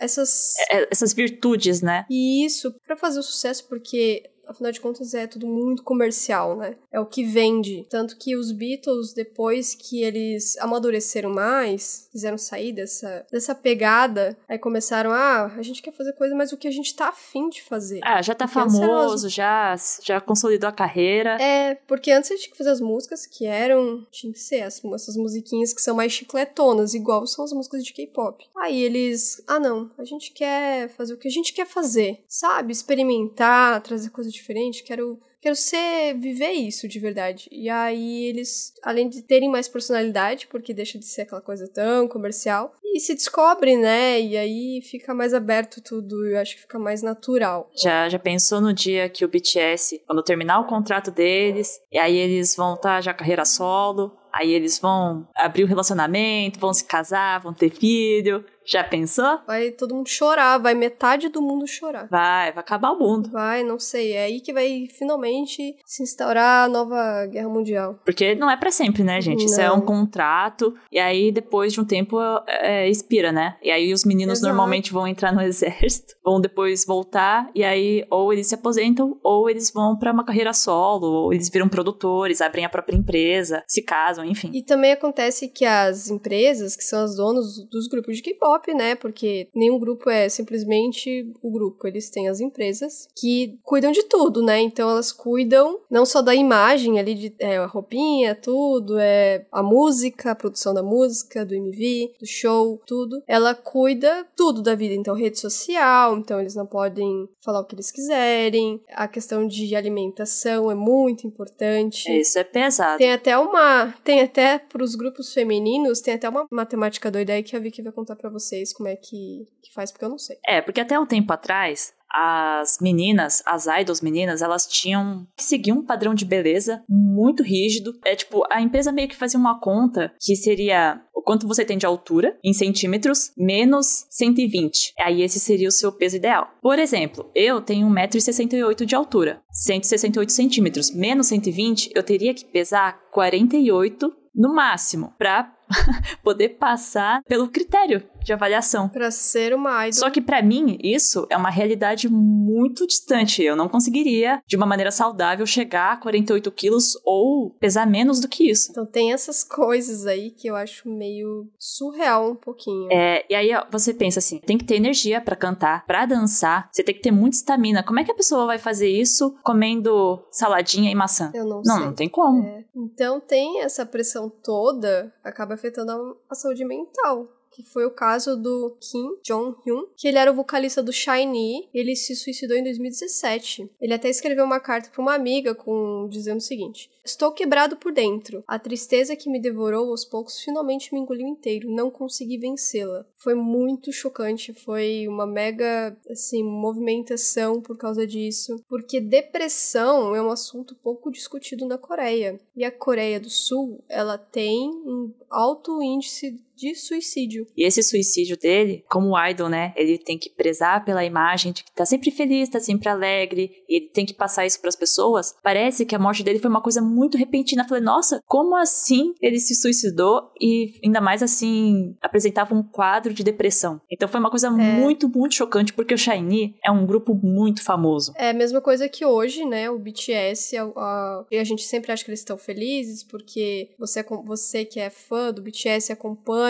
essas é, essas virtudes, né? E isso para fazer o sucesso, porque afinal de contas é tudo muito comercial, né? É o que vende. Tanto que os Beatles, depois que eles amadureceram mais, quiseram sair dessa, dessa pegada, aí começaram, ah, a gente quer fazer coisa, mas o que a gente tá afim de fazer. Ah, já tá famoso, já, já consolidou a carreira. É, porque antes a gente tinha que fazer as músicas que eram, tinha que ser as, essas musiquinhas que são mais chicletonas, igual são as músicas de K-pop. Aí eles, ah não, a gente quer fazer o que a gente quer fazer, sabe? Experimentar, trazer coisa diferente, quero quero ser viver isso de verdade. E aí eles, além de terem mais personalidade, porque deixa de ser aquela coisa tão comercial, e se descobre, né? E aí fica mais aberto tudo, eu acho que fica mais natural. Já já pensou no dia que o BTS, quando terminar o contrato deles, e aí eles vão estar tá já carreira solo, aí eles vão abrir o relacionamento, vão se casar, vão ter filho, já pensou? Vai todo mundo chorar, vai metade do mundo chorar. Vai, vai acabar o mundo. Vai, não sei. É aí que vai finalmente se instaurar a nova guerra mundial. Porque não é para sempre, né, gente? Não. Isso é um contrato. E aí, depois de um tempo, é, expira, né? E aí os meninos Exato. normalmente vão entrar no [LAUGHS] exército, vão depois voltar. E aí, ou eles se aposentam, ou eles vão para uma carreira solo, ou eles viram produtores, abrem a própria empresa, se casam, enfim. E também acontece que as empresas, que são as donas dos grupos de K-pop, né? Porque nenhum grupo é simplesmente o grupo. Eles têm as empresas que cuidam de tudo, né? Então elas cuidam não só da imagem ali, de é, a roupinha, tudo, é a música, a produção da música, do MV, do show, tudo. Ela cuida tudo da vida. Então, rede social, então eles não podem falar o que eles quiserem. A questão de alimentação é muito importante. Isso é pesado. Tem até uma. Tem até pros grupos femininos, tem até uma matemática doida aí que a Vicky vai contar pra você vocês como é que, que faz, porque eu não sei. É, porque até um tempo atrás, as meninas, as idols meninas, elas tinham que seguir um padrão de beleza muito rígido. É tipo, a empresa meio que fazia uma conta que seria o quanto você tem de altura em centímetros menos 120. Aí esse seria o seu peso ideal. Por exemplo, eu tenho 1,68m de altura, 168 centímetros. Menos 120, eu teria que pesar 48 no máximo para [LAUGHS] poder passar pelo critério de avaliação. Para ser uma idol. Só que para mim, isso é uma realidade muito distante. Eu não conseguiria, de uma maneira saudável, chegar a 48 quilos ou pesar menos do que isso. Então tem essas coisas aí que eu acho meio surreal um pouquinho. É, e aí ó, você pensa assim, tem que ter energia para cantar, para dançar, você tem que ter muita estamina. Como é que a pessoa vai fazer isso comendo saladinha e maçã? Eu não, não sei. Não, não tem como. É. Então tem essa pressão toda, acaba afetando a, a saúde mental que foi o caso do Kim Jong-hyun, que ele era o vocalista do SHINee, ele se suicidou em 2017. Ele até escreveu uma carta para uma amiga com dizendo o seguinte: Estou quebrado por dentro. A tristeza que me devorou aos poucos finalmente me engoliu inteiro. Não consegui vencê-la. Foi muito chocante, foi uma mega assim movimentação por causa disso, porque depressão é um assunto pouco discutido na Coreia. E a Coreia do Sul, ela tem um alto índice de suicídio. E esse suicídio dele, como idol, né? Ele tem que prezar pela imagem de que tá sempre feliz, tá sempre alegre, e ele tem que passar isso para as pessoas. Parece que a morte dele foi uma coisa muito repentina. Eu falei, nossa, como assim ele se suicidou e ainda mais assim apresentava um quadro de depressão? Então foi uma coisa é. muito, muito chocante, porque o Shiny é um grupo muito famoso. É a mesma coisa que hoje, né? O BTS, a, a, a gente sempre acha que eles estão felizes porque você, você que é fã do BTS acompanha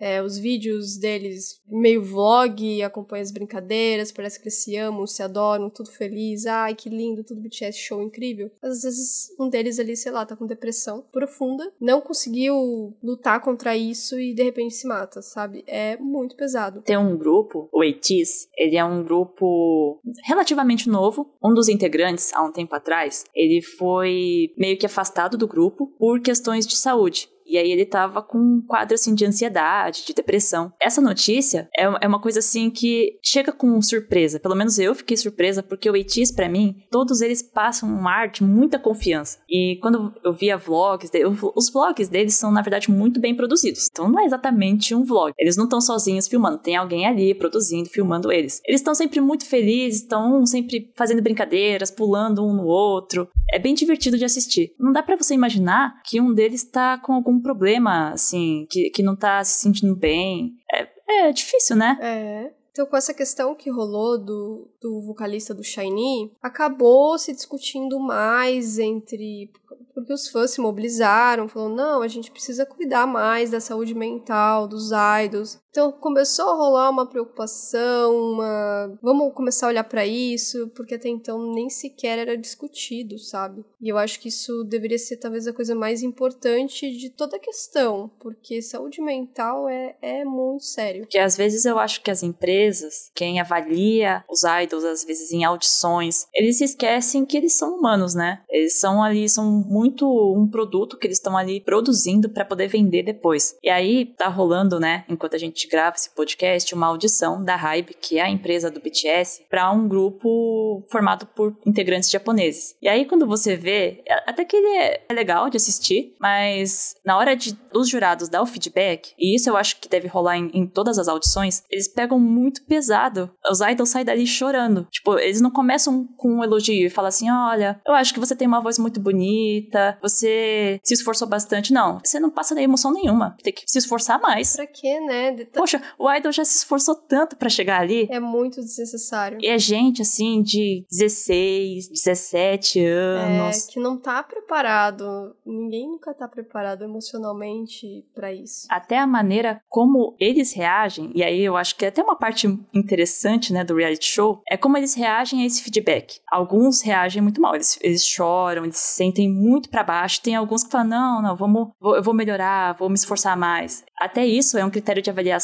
é, os vídeos deles meio vlog, acompanha as brincadeiras, parece que eles se amam, se adoram, tudo feliz. Ai, que lindo, tudo BTS, show incrível. Às vezes um deles ali, sei lá, tá com depressão profunda, não conseguiu lutar contra isso e de repente se mata, sabe? É muito pesado. Tem um grupo, o ATEEZ, ele é um grupo relativamente novo. Um dos integrantes, há um tempo atrás, ele foi meio que afastado do grupo por questões de saúde. E aí ele tava com um quadro assim de ansiedade, de depressão. Essa notícia é, é uma coisa assim que chega com surpresa. Pelo menos eu fiquei surpresa porque o Eitis para mim, todos eles passam um ar de muita confiança. E quando eu via vlogs, os vlogs deles são na verdade muito bem produzidos. Então não é exatamente um vlog. Eles não estão sozinhos filmando, tem alguém ali produzindo, filmando eles. Eles estão sempre muito felizes, estão sempre fazendo brincadeiras, pulando um no outro. É bem divertido de assistir. Não dá para você imaginar que um deles tá com algum problema, assim, que, que não tá se sentindo bem. É, é difícil, né? É. Então, com essa questão que rolou do, do vocalista do Shiny, acabou se discutindo mais entre porque os fãs se mobilizaram, falando: não, a gente precisa cuidar mais da saúde mental dos idols. Então começou a rolar uma preocupação, uma. Vamos começar a olhar para isso, porque até então nem sequer era discutido, sabe? E eu acho que isso deveria ser talvez a coisa mais importante de toda a questão, porque saúde mental é, é muito sério. Porque às vezes eu acho que as empresas, quem avalia os idols, às vezes em audições, eles esquecem que eles são humanos, né? Eles são ali, são muito um produto que eles estão ali produzindo para poder vender depois. E aí tá rolando, né, enquanto a gente grava esse podcast, uma audição da Hybe, que é a empresa do BTS, para um grupo formado por integrantes japoneses. E aí quando você vê, até que ele é legal de assistir, mas na hora de os jurados dar o feedback, e isso eu acho que deve rolar em, em todas as audições, eles pegam muito pesado. Os idols saem dali chorando. Tipo, eles não começam com um elogio e falam assim: olha, eu acho que você tem uma voz muito bonita, você se esforçou bastante. Não, você não passa nem emoção nenhuma. Tem que se esforçar mais. Pra quê, né? Poxa, o idol já se esforçou tanto para chegar ali. É muito desnecessário. E é gente, assim, de 16, 17 anos. É, que não tá preparado. Ninguém nunca tá preparado emocionalmente para isso. Até a maneira como eles reagem, e aí eu acho que é até uma parte interessante, né, do reality show, é como eles reagem a esse feedback. Alguns reagem muito mal, eles, eles choram, eles se sentem muito para baixo. Tem alguns que falam: não, não, vamos, vou, eu vou melhorar, vou me esforçar mais. Até isso é um critério de avaliação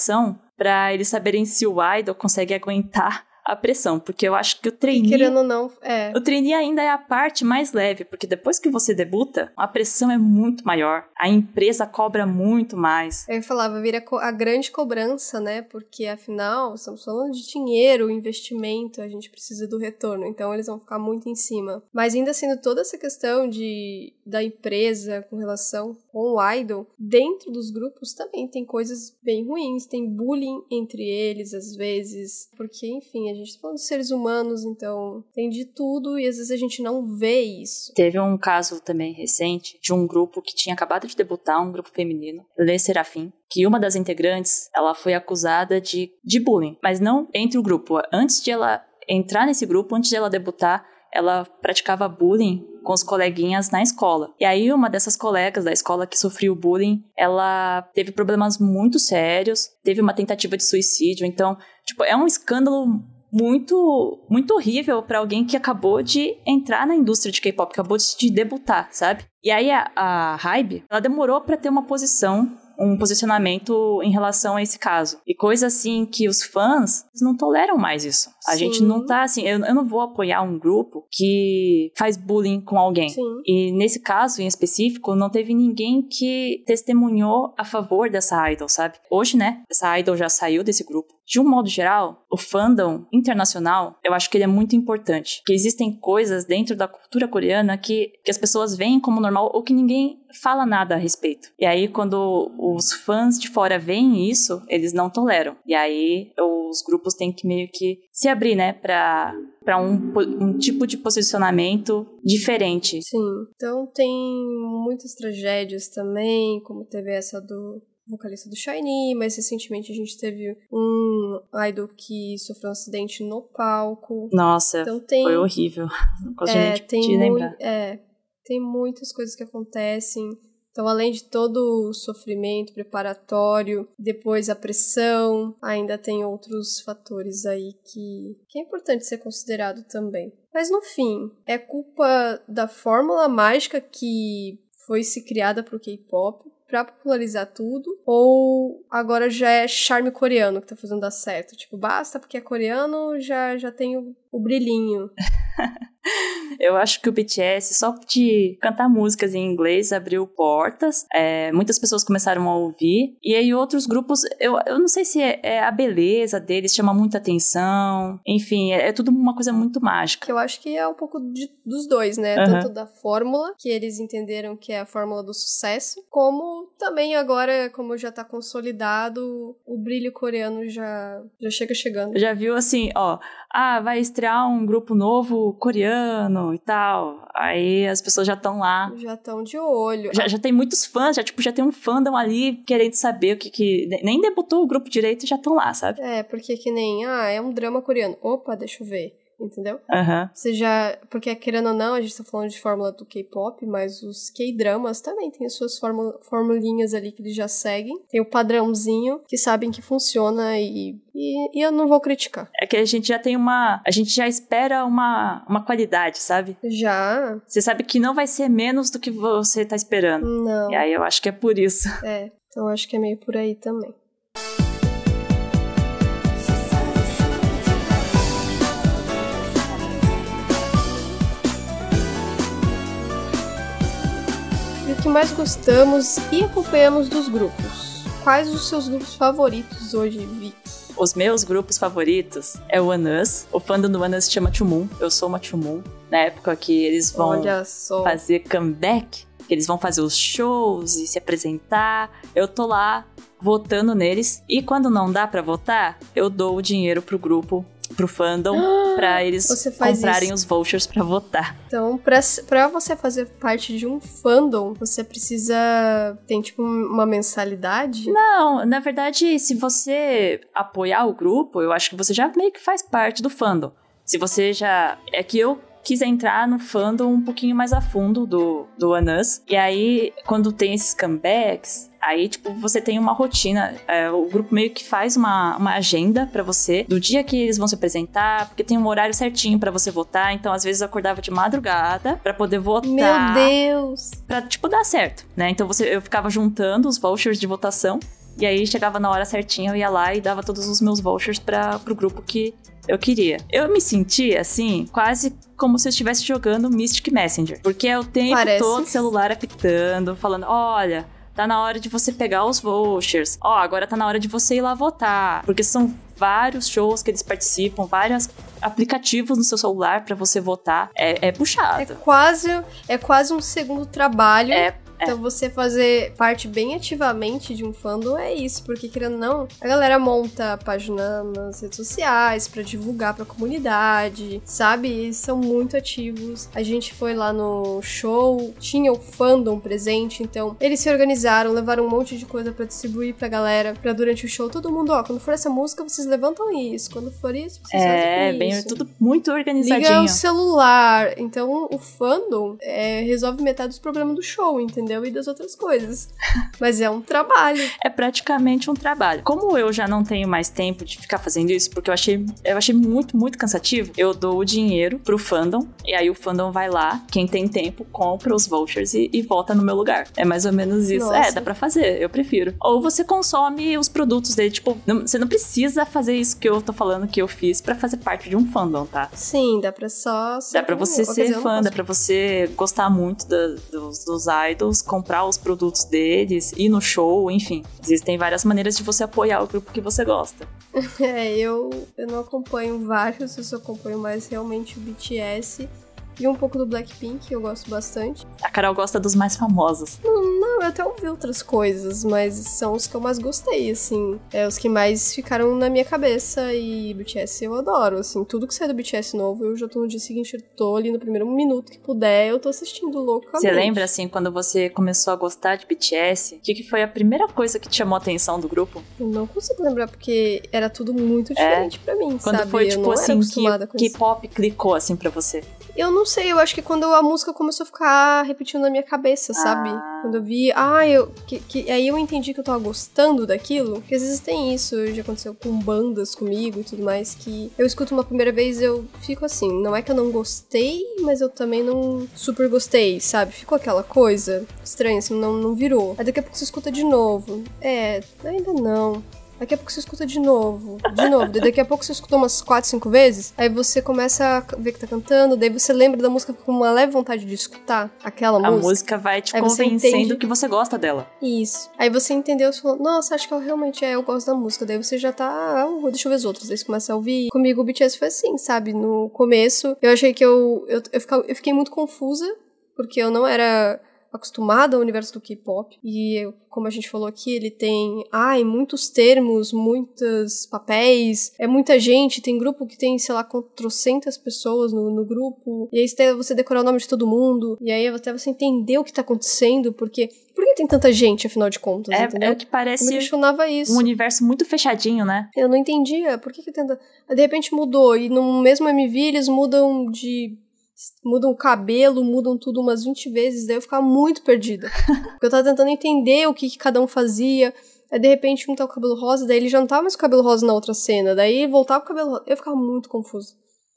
para eles saberem se o idol consegue aguentar a pressão, porque eu acho que o trainee... querendo ou não, é. O trainee ainda é a parte mais leve, porque depois que você debuta, a pressão é muito maior, a empresa cobra muito mais. Eu falava, vira a grande cobrança, né, porque afinal, estamos falando de dinheiro, investimento, a gente precisa do retorno, então eles vão ficar muito em cima. Mas ainda sendo toda essa questão de da empresa com relação com o idol, dentro dos grupos também tem coisas bem ruins, tem bullying entre eles às vezes, porque enfim, a gente tá falando de seres humanos, então tem de tudo e às vezes a gente não vê isso. Teve um caso também recente de um grupo que tinha acabado de debutar, um grupo feminino, Le Serafim, que uma das integrantes, ela foi acusada de, de bullying, mas não entre o grupo. Antes de ela entrar nesse grupo, antes de ela debutar, ela praticava bullying com os coleguinhas na escola. E aí uma dessas colegas da escola que sofreu bullying, ela teve problemas muito sérios, teve uma tentativa de suicídio, então, tipo, é um escândalo muito muito horrível para alguém que acabou de entrar na indústria de K-pop, acabou de debutar, sabe? E aí a, a Hybe, ela demorou para ter uma posição um posicionamento em relação a esse caso. E coisa assim que os fãs não toleram mais isso. A Sim. gente não tá assim, eu, eu não vou apoiar um grupo que faz bullying com alguém. Sim. E nesse caso em específico, não teve ninguém que testemunhou a favor dessa idol, sabe? Hoje, né, essa idol já saiu desse grupo. De um modo geral, o fandom internacional, eu acho que ele é muito importante. Que existem coisas dentro da cultura coreana que, que as pessoas veem como normal ou que ninguém fala nada a respeito. E aí, quando os fãs de fora veem isso, eles não toleram. E aí, os grupos têm que meio que se abrir, né, pra, pra um, um tipo de posicionamento diferente. Sim. Então, tem muitas tragédias também, como teve essa do vocalista do Shiny, mas recentemente a gente teve um idol que sofreu um acidente no palco. Nossa, então, tem, foi horrível. [LAUGHS] É, tem, lembrar. é, tem muitas coisas que acontecem. Então, além de todo o sofrimento preparatório, depois a pressão, ainda tem outros fatores aí que, que é importante ser considerado também. Mas no fim, é culpa da fórmula mágica que foi se criada para o K-pop pra popularizar tudo? Ou agora já é charme coreano que tá fazendo dar certo? Tipo, basta porque é coreano, já, já tem o, o brilhinho. [LAUGHS] [LAUGHS] Eu acho que o BTS, só de cantar músicas em inglês, abriu portas. É, muitas pessoas começaram a ouvir. E aí outros grupos, eu, eu não sei se é, é a beleza deles, chama muita atenção. Enfim, é, é, tudo uma coisa muito mágica. Eu acho que é um pouco de, dos dois, né? Uhum. Tanto da fórmula, que eles entenderam que é a fórmula do sucesso, como também agora, como já tá consolidado, o brilho coreano já, já chega chegando. Já viu assim, ó, ah, vai estrear um grupo novo coreano e tal. Aí as pessoas já estão lá. Já estão de olho. Já, já tem muitos fãs, já tipo, já tem um fandom ali querendo saber o que que... Nem debutou o grupo direito e já estão lá, sabe? É, porque que nem, ah, é um drama coreano. Opa, deixa eu ver entendeu? Uhum. Você já. Porque, querendo ou não, a gente tá falando de fórmula do K-pop, mas os K-dramas também têm as suas formulinhas ali que eles já seguem. Tem o padrãozinho que sabem que funciona e, e, e, eu não vou criticar. É que a gente já tem uma. A gente já espera uma, uma qualidade, sabe? Já. Você sabe que não vai ser menos do que você tá esperando. Não. E aí eu acho que é por isso. É. Então acho que é meio por aí também. Que mais gostamos e acompanhamos dos grupos? Quais os seus grupos favoritos hoje, Vic? Os meus grupos favoritos é o Anus. O fandom do Anus chama Chumun. Eu sou uma Chumun. Na época que eles vão fazer comeback, que eles vão fazer os shows e se apresentar, eu tô lá votando neles. E quando não dá para votar, eu dou o dinheiro pro grupo pro fandom [GASPS] ah, para eles comprarem isso. os vouchers para votar. Então, para você fazer parte de um fandom, você precisa tem tipo uma mensalidade? Não, na verdade, se você apoiar o grupo, eu acho que você já meio que faz parte do fandom. Se você já é que eu quis entrar no fandom um pouquinho mais a fundo do, do Anus. E aí, quando tem esses comebacks, Aí, tipo, você tem uma rotina. É, o grupo meio que faz uma, uma agenda para você do dia que eles vão se apresentar, porque tem um horário certinho para você votar. Então, às vezes, eu acordava de madrugada para poder votar. Meu Deus! Pra, tipo, dar certo, né? Então, você, eu ficava juntando os vouchers de votação. E aí, chegava na hora certinha, eu ia lá e dava todos os meus vouchers para pro grupo que eu queria. Eu me senti assim, quase como se eu estivesse jogando Mystic Messenger. Porque é o tempo Parece. todo celular apitando, falando: olha, tá na hora de você pegar os vouchers. Ó, oh, agora tá na hora de você ir lá votar. Porque são vários shows que eles participam, vários aplicativos no seu celular para você votar. É, é puxado. É quase, é quase um segundo trabalho. É é. Então você fazer parte bem ativamente de um fandom é isso, porque querendo ou não, a galera monta a página nas redes sociais para divulgar pra comunidade, sabe? Eles são muito ativos. A gente foi lá no show, tinha o fandom presente, então eles se organizaram, levaram um monte de coisa para distribuir pra galera, pra durante o show todo mundo, ó, quando for essa música, vocês levantam isso, quando for isso, vocês É, bem, isso. tudo muito organizadinho. Liga o celular. Então o fandom é, resolve metade dos problemas do show, entendeu? Entendeu? E das outras coisas. [LAUGHS] Mas é um trabalho. É praticamente um trabalho. Como eu já não tenho mais tempo de ficar fazendo isso, porque eu achei, eu achei muito, muito cansativo, eu dou o dinheiro pro fandom, e aí o fandom vai lá, quem tem tempo, compra os vouchers e, e volta no meu lugar. É mais ou menos isso. É, Nossa. É, dá pra fazer, eu prefiro. Ou você consome os produtos dele, tipo, não, você não precisa fazer isso que eu tô falando que eu fiz para fazer parte de um fandom, tá? Sim, dá pra só. Dá pra você ser fã, dá pra você gostar muito da, dos, dos idols idols, comprar os produtos deles, ir no show, enfim. Existem várias maneiras de você apoiar o grupo que você gosta. [LAUGHS] É, eu, eu não acompanho vários, eu só acompanho mais realmente o BTS. E um pouco do Blackpink, eu gosto bastante. A Carol gosta dos mais famosos. Não, não, eu até ouvi outras coisas, mas são os que eu mais gostei, assim. É os que mais ficaram na minha cabeça. E BTS eu adoro, assim. Tudo que sai do BTS novo, eu já tô no dia seguinte, eu tô ali no primeiro minuto que puder, eu tô assistindo loucamente. Você lembra, assim, quando você começou a gostar de BTS? O que, que foi a primeira coisa que te chamou a atenção do grupo? Eu não consigo lembrar, porque era tudo muito diferente é. pra mim, quando sabe? foi, tipo, eu assim, que, que pop clicou, assim, pra você? Eu não sei, eu acho que quando a música começou a ficar repetindo na minha cabeça, sabe? Ah. Quando eu vi, ah, eu. Que, que, aí eu entendi que eu tava gostando daquilo. Porque às vezes tem isso, já aconteceu com bandas comigo e tudo mais, que eu escuto uma primeira vez eu fico assim. Não é que eu não gostei, mas eu também não super gostei, sabe? Ficou aquela coisa estranha, assim, não, não virou. Aí daqui a pouco você escuta de novo. É, ainda não. Daqui a pouco você escuta de novo, de novo. daqui a pouco você escutou umas 4, 5 vezes. Aí você começa a ver que tá cantando. Daí você lembra da música com uma leve vontade de escutar aquela a música. A música vai te aí convencendo que você gosta dela. Isso. Aí você entendeu e falou: Nossa, acho que eu realmente é, eu gosto da música. Daí você já tá. Ah, deixa eu ver as outras. Daí você começa a ouvir. Comigo o BTS foi assim, sabe? No começo, eu achei que eu. Eu, eu, fiquei muito confusa. Porque eu não era acostumada ao universo do K-pop. E como a gente falou aqui, ele tem, ai, muitos termos, muitos papéis, é muita gente, tem grupo que tem, sei lá, trocentas pessoas no, no grupo. E aí você decorar o nome de todo mundo, e aí até você entender o que tá acontecendo, porque por que tem tanta gente, afinal de contas, é, entendeu? É que parece eu questionava isso. um universo muito fechadinho, né? Eu não entendia, por que que tenta... De repente mudou, e no mesmo MV eles mudam de mudam o cabelo, mudam tudo umas 20 vezes, daí eu ficava muito perdida. [LAUGHS] Porque eu tava tentando entender o que, que cada um fazia. Aí de repente um tá com o cabelo rosa, daí ele já não tava mais com o cabelo rosa na outra cena, daí voltava com o cabelo rosa. Eu ficava muito confusa.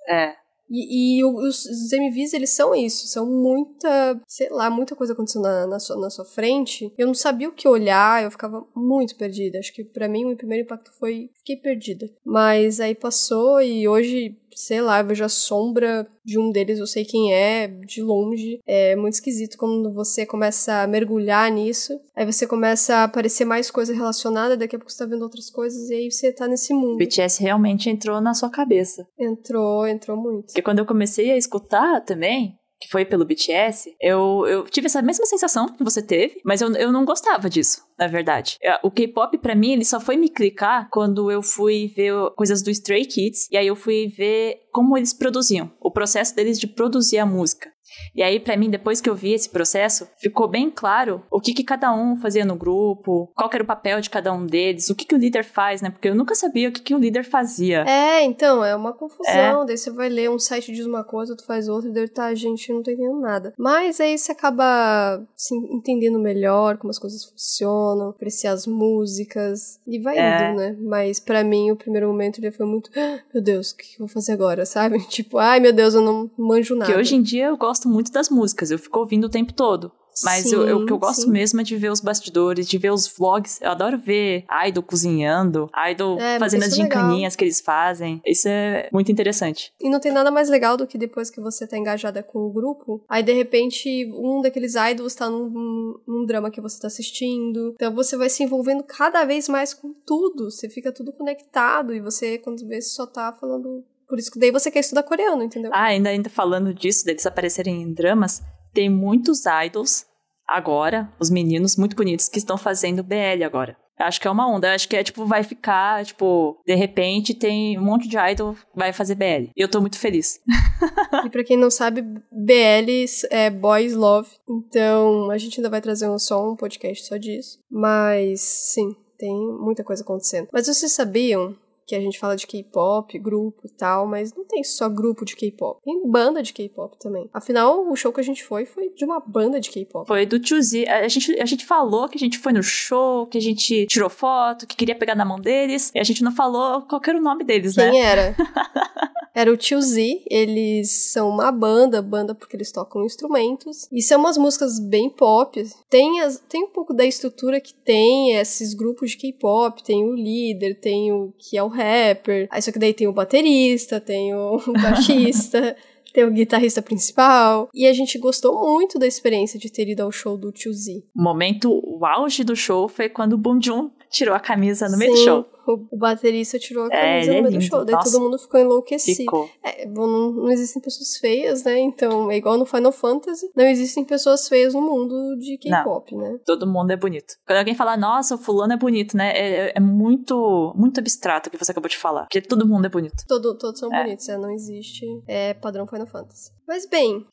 É. E, e os, os, MVs, eles são isso, são muita, sei lá, muita coisa acontecendo na, na, sua, na sua frente. Eu não sabia o que olhar, eu ficava muito perdida. Acho que para mim o primeiro impacto foi, fiquei perdida. Mas aí passou e hoje sei lá, eu vejo a sombra de um deles, eu sei quem é, de longe. É muito esquisito quando você começa a mergulhar nisso. Aí você começa a aparecer mais coisa relacionada, daqui a pouco você tá vendo outras coisas, e aí você tá nesse mundo. BTS realmente entrou na sua cabeça. Entrou, entrou muito. E quando eu comecei a escutar também, que foi pelo BTS, eu, eu tive essa mesma sensação que você teve, mas eu, eu não gostava disso, na verdade. É, o K-pop, para mim, ele só foi me clicar quando eu fui ver coisas do Stray Kids, e aí eu fui ver como eles produziam, o processo deles de produzir a música. E aí, para mim, depois que eu vi esse processo, ficou bem claro o que, que cada um fazia no grupo, qual era o papel de cada um deles, o que, que o líder faz, né? Porque eu nunca sabia o que, que o líder fazia. É, então, é uma confusão. É. Daí você vai ler um site diz uma coisa, outro faz outra, e daí tá, gente, não tô entendendo nada. Mas aí você acaba se entendendo melhor como as coisas funcionam, apreciar as músicas, e vai é. indo, né? Mas para mim, o primeiro momento ele foi muito, ah, meu Deus, o que eu vou fazer agora, [LAUGHS] sabe? Tipo, ai meu Deus, eu não manjo nada. Que hoje em dia eu gosto muito das músicas, eu fico ouvindo o tempo todo. Mas sim, eu, eu, o que eu gosto sim. mesmo é de ver os bastidores, de ver os vlogs. Eu adoro ver Idol cozinhando, Idol é, fazendo as é gincaninhas que eles fazem. Isso é muito interessante. E não tem nada mais legal do que depois que você tá engajada com o grupo, aí de repente um daqueles idols tá num, num drama que você tá assistindo. Então você vai se envolvendo cada vez mais com tudo. Você fica tudo conectado e você, quando vê, só tá falando por isso que daí você quer estudar coreano, entendeu? Ah, ainda, ainda falando disso, deles aparecerem em dramas, tem muitos idols agora, os meninos muito bonitos, que estão fazendo BL agora. Acho que é uma onda. Acho que é tipo, vai ficar, tipo, de repente tem um monte de idol vai fazer BL. E eu tô muito feliz. [LAUGHS] e pra quem não sabe, BL é Boys Love. Então a gente ainda vai trazer um, só um podcast só disso. Mas sim, tem muita coisa acontecendo. Mas vocês sabiam que a gente fala de K-pop, grupo e tal, mas não tem só grupo de K-pop. Tem banda de K-pop também. Afinal, o show que a gente foi foi de uma banda de K-pop. Foi do Chuzi. A gente, a gente falou que a gente foi no show, que a gente tirou foto, que queria pegar na mão deles, e a gente não falou qual era o nome deles, Quem né? Quem era? [LAUGHS] era o Tio Z. Eles são uma banda, banda porque eles tocam instrumentos. E são umas músicas bem pop. Tem, as, tem um pouco da estrutura que tem esses grupos de K-pop. Tem o líder, tem o que é o rapper. Aí só que daí tem o baterista, tem o [LAUGHS] baixista. [LAUGHS] tem o guitarrista principal. E a gente gostou muito da experiência de ter ido ao show do Tio Z. O momento, o auge do show foi quando o Jun tirou a camisa no meio do show. O baterista tirou a é, camisa é, no meio é do show. Daí Nossa, todo mundo ficou enlouquecido. Ficou. É, bom, não, não, existem pessoas feias, né? Então, é igual no Final Fantasy. Não existem pessoas feias no mundo de K-pop, né? Todo mundo é bonito. Quando alguém fala, nossa, o fulano é bonito, né? É, é muito, muito abstrato o que você acabou de falar. Porque todo mundo é bonito. Todo, todos são é. bonitos, né? Não existe é, padrão Final Fantasy. Mas bem,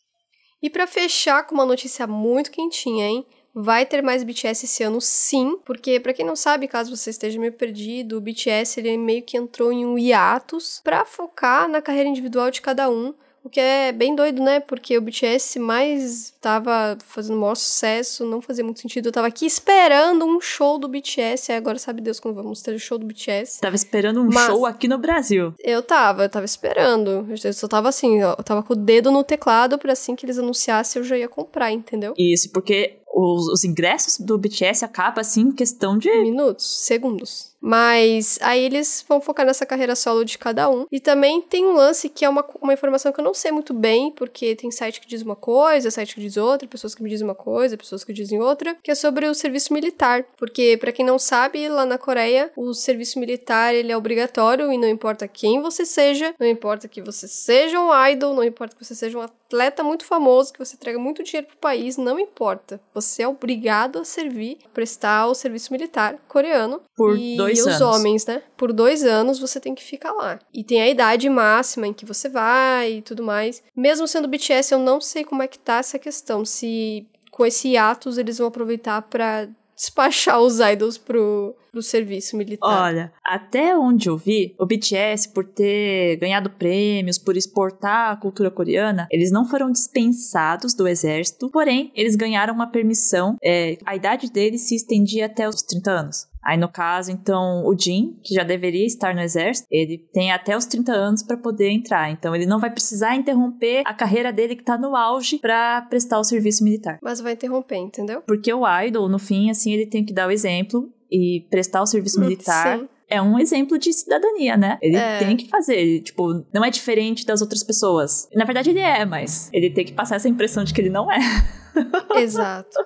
e para fechar com uma notícia muito quentinha, hein? Vai ter mais BTS esse ano, sim, porque para quem não sabe, caso você esteja meio perdido, o BTS ele meio que entrou em um hiatus para focar na carreira individual de cada um. O que é bem doido, né? Porque o BTS mais tava fazendo o maior sucesso, não fazia muito sentido. Eu tava aqui esperando um show do BTS, e agora sabe Deus quando vamos ter o show do BTS. Tava esperando um Mas show aqui no Brasil. Eu tava, eu tava esperando. Eu só tava assim, ó, eu tava com o dedo no teclado para assim que eles anunciassem eu já ia comprar, entendeu? Isso, porque os, os ingressos do BTS acabam assim em questão de minutos, segundos. Mas aí eles vão focar nessa carreira solo de cada um. E também tem um lance que é uma, uma informação que eu não sei muito bem, porque tem site que diz uma coisa, site que diz outra, pessoas que me dizem uma coisa, pessoas que dizem outra, que é sobre o serviço militar. Porque, para quem não sabe, lá na Coreia, o serviço militar ele é obrigatório e não importa quem você seja, não importa que você seja um idol, não importa que você seja um atleta muito famoso, que você traga muito dinheiro pro país, não importa. Você é obrigado a servir, prestar o serviço militar coreano. Por e dois e os homens, né? Por dois anos você tem que ficar lá. E tem a idade máxima em que você vai e tudo mais. Mesmo sendo BTS, eu não sei como é que tá essa questão. Se com esse hiatus eles vão aproveitar para despachar os idols pro, pro serviço militar. Olha, até onde eu vi, o BTS, por ter ganhado prêmios, por exportar a cultura coreana, eles não foram dispensados do exército, porém, eles ganharam uma permissão, é, a idade deles se estendia até os 30 anos. Aí, no caso, então, o Jin, que já deveria estar no exército, ele tem até os 30 anos para poder entrar. Então, ele não vai precisar interromper a carreira dele que tá no auge para prestar o serviço militar. Mas vai interromper, entendeu? Porque o idol, no fim, assim, ele tem que dar o exemplo e prestar o serviço hum, militar. Sim é um exemplo de cidadania, né? Ele é. tem que fazer, tipo, não é diferente das outras pessoas. Na verdade, ele é, mas ele tem que passar essa impressão de que ele não é. [LAUGHS] Exato.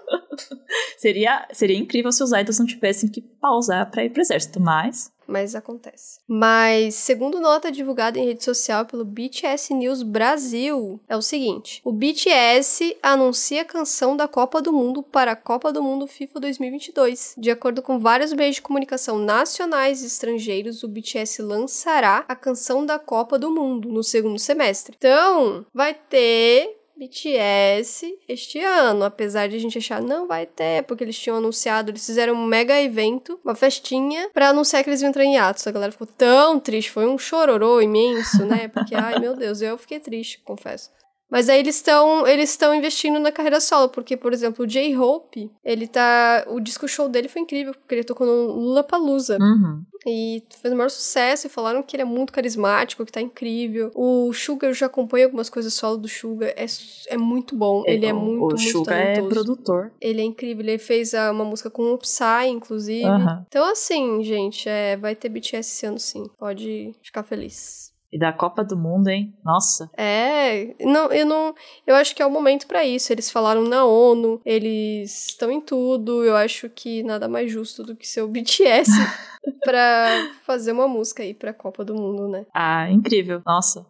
seria, seria incrível se os idols não tivessem que pausar para ir pro exército, mas mas acontece. Mas, segundo nota divulgada em rede social pelo BTS News Brasil, é o seguinte: o BTS anuncia a canção da Copa do Mundo para a Copa do Mundo FIFA 2022. De acordo com vários meios de comunicação nacionais e estrangeiros, o BTS lançará a canção da Copa do Mundo no segundo semestre. Então, vai ter BTS este ano, apesar de a gente achar não vai ter, porque eles tinham anunciado, eles fizeram um mega evento, uma festinha, para anunciar que eles iam entrar em atos. A galera ficou tão triste, foi um chororô imenso, né? Porque, ai meu Deus, eu fiquei triste, confesso. Mas aí eles estão eles estão investindo na carreira solo, porque, por exemplo, o J-Hope, ele tá. O disco show dele foi incrível, porque ele tocou no Lula Palusa. Uhum. E fez o maior sucesso e falaram que ele é muito carismático, que tá incrível. O Suga, eu já acompanho algumas coisas solo do Suga, é, é muito bom. É ele é muito, o muito Suga é produtor. Ele é incrível, ele fez a, uma música com o Psy, inclusive. Uhum. Então, assim, gente, é, vai ter BTS esse ano sim. Pode ficar feliz. E da Copa do Mundo, hein? Nossa. É, não, eu não, eu acho que é o momento para isso. Eles falaram na ONU, eles estão em tudo. Eu acho que nada mais justo do que ser o BTS [LAUGHS] para fazer uma música aí pra Copa do Mundo, né? Ah, incrível. Nossa.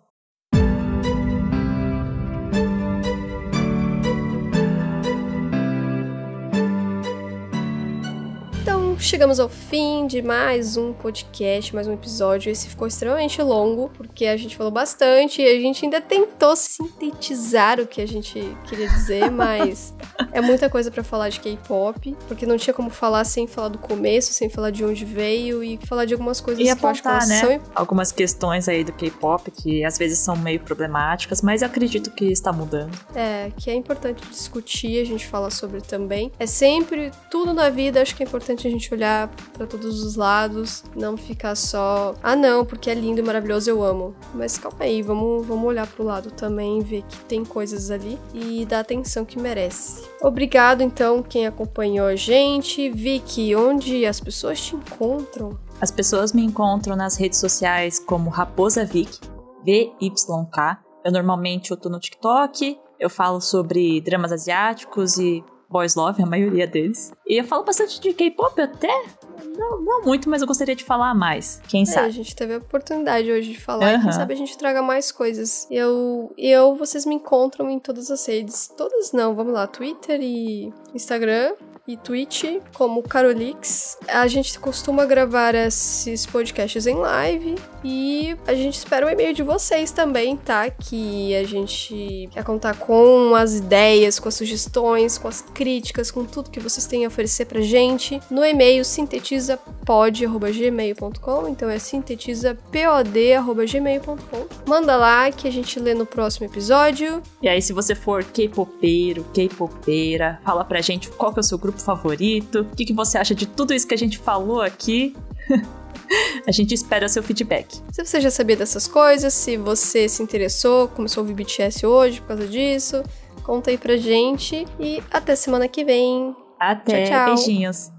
Chegamos ao fim de mais um podcast, mais um episódio. Esse ficou extremamente longo, porque a gente falou bastante e a gente ainda tentou sintetizar o que a gente queria dizer, [LAUGHS] mas é muita coisa para falar de K-pop, porque não tinha como falar sem falar do começo, sem falar de onde veio e falar de algumas coisas e apontar, que eu acho que né? são... Algumas questões aí do K-pop que às vezes são meio problemáticas, mas acredito que está mudando. É, que é importante discutir, a gente fala sobre também. É sempre tudo na vida, acho que é importante a gente gente olhar para todos os lados, não ficar só, ah não, porque é lindo maravilhoso, eu amo. Mas calma aí, vamos, vamos olhar pro lado também, ver que tem coisas ali e dar atenção que merece. Obrigado então quem acompanhou a gente. Vicky, onde as pessoas te encontram? As pessoas me encontram nas redes sociais como Raposa Vic, VYK. Eu normalmente eu tô no TikTok, eu falo sobre dramas asiáticos e boys love, a maioria deles. E eu falo bastante de K-pop até. Não, não muito, mas eu gostaria de falar mais. Quem É, sabe? a gente teve a oportunidade hoje de falar. E Aham. quem sabe a gente traga mais coisas. Eu, eu, vocês me encontram em todas as redes. Todas não, vamos lá. Twitter e Instagram. E Twitch, como Carolix. A gente costuma gravar esses podcasts em live. E a gente espera o e-mail de vocês também, tá? Que a gente quer contar com as ideias, com as sugestões, com as críticas, com tudo que vocês têm a oferecer pra gente. No e-mail sintetizapod.gmail.com, então é sintetizapod.gmail.com. Manda lá que a gente lê no próximo episódio. E aí, se você for K-popeiro, K-popeira, fala pra gente qual que é o seu grupo favorito, o que, que você acha de tudo isso que a gente falou aqui. [LAUGHS] a gente espera seu feedback. Se você já sabia dessas coisas, se você se interessou, começou a ouvir BTS hoje por causa disso, conta aí pra gente. E até semana que vem. Até, Tchau, tchau. beijinhos.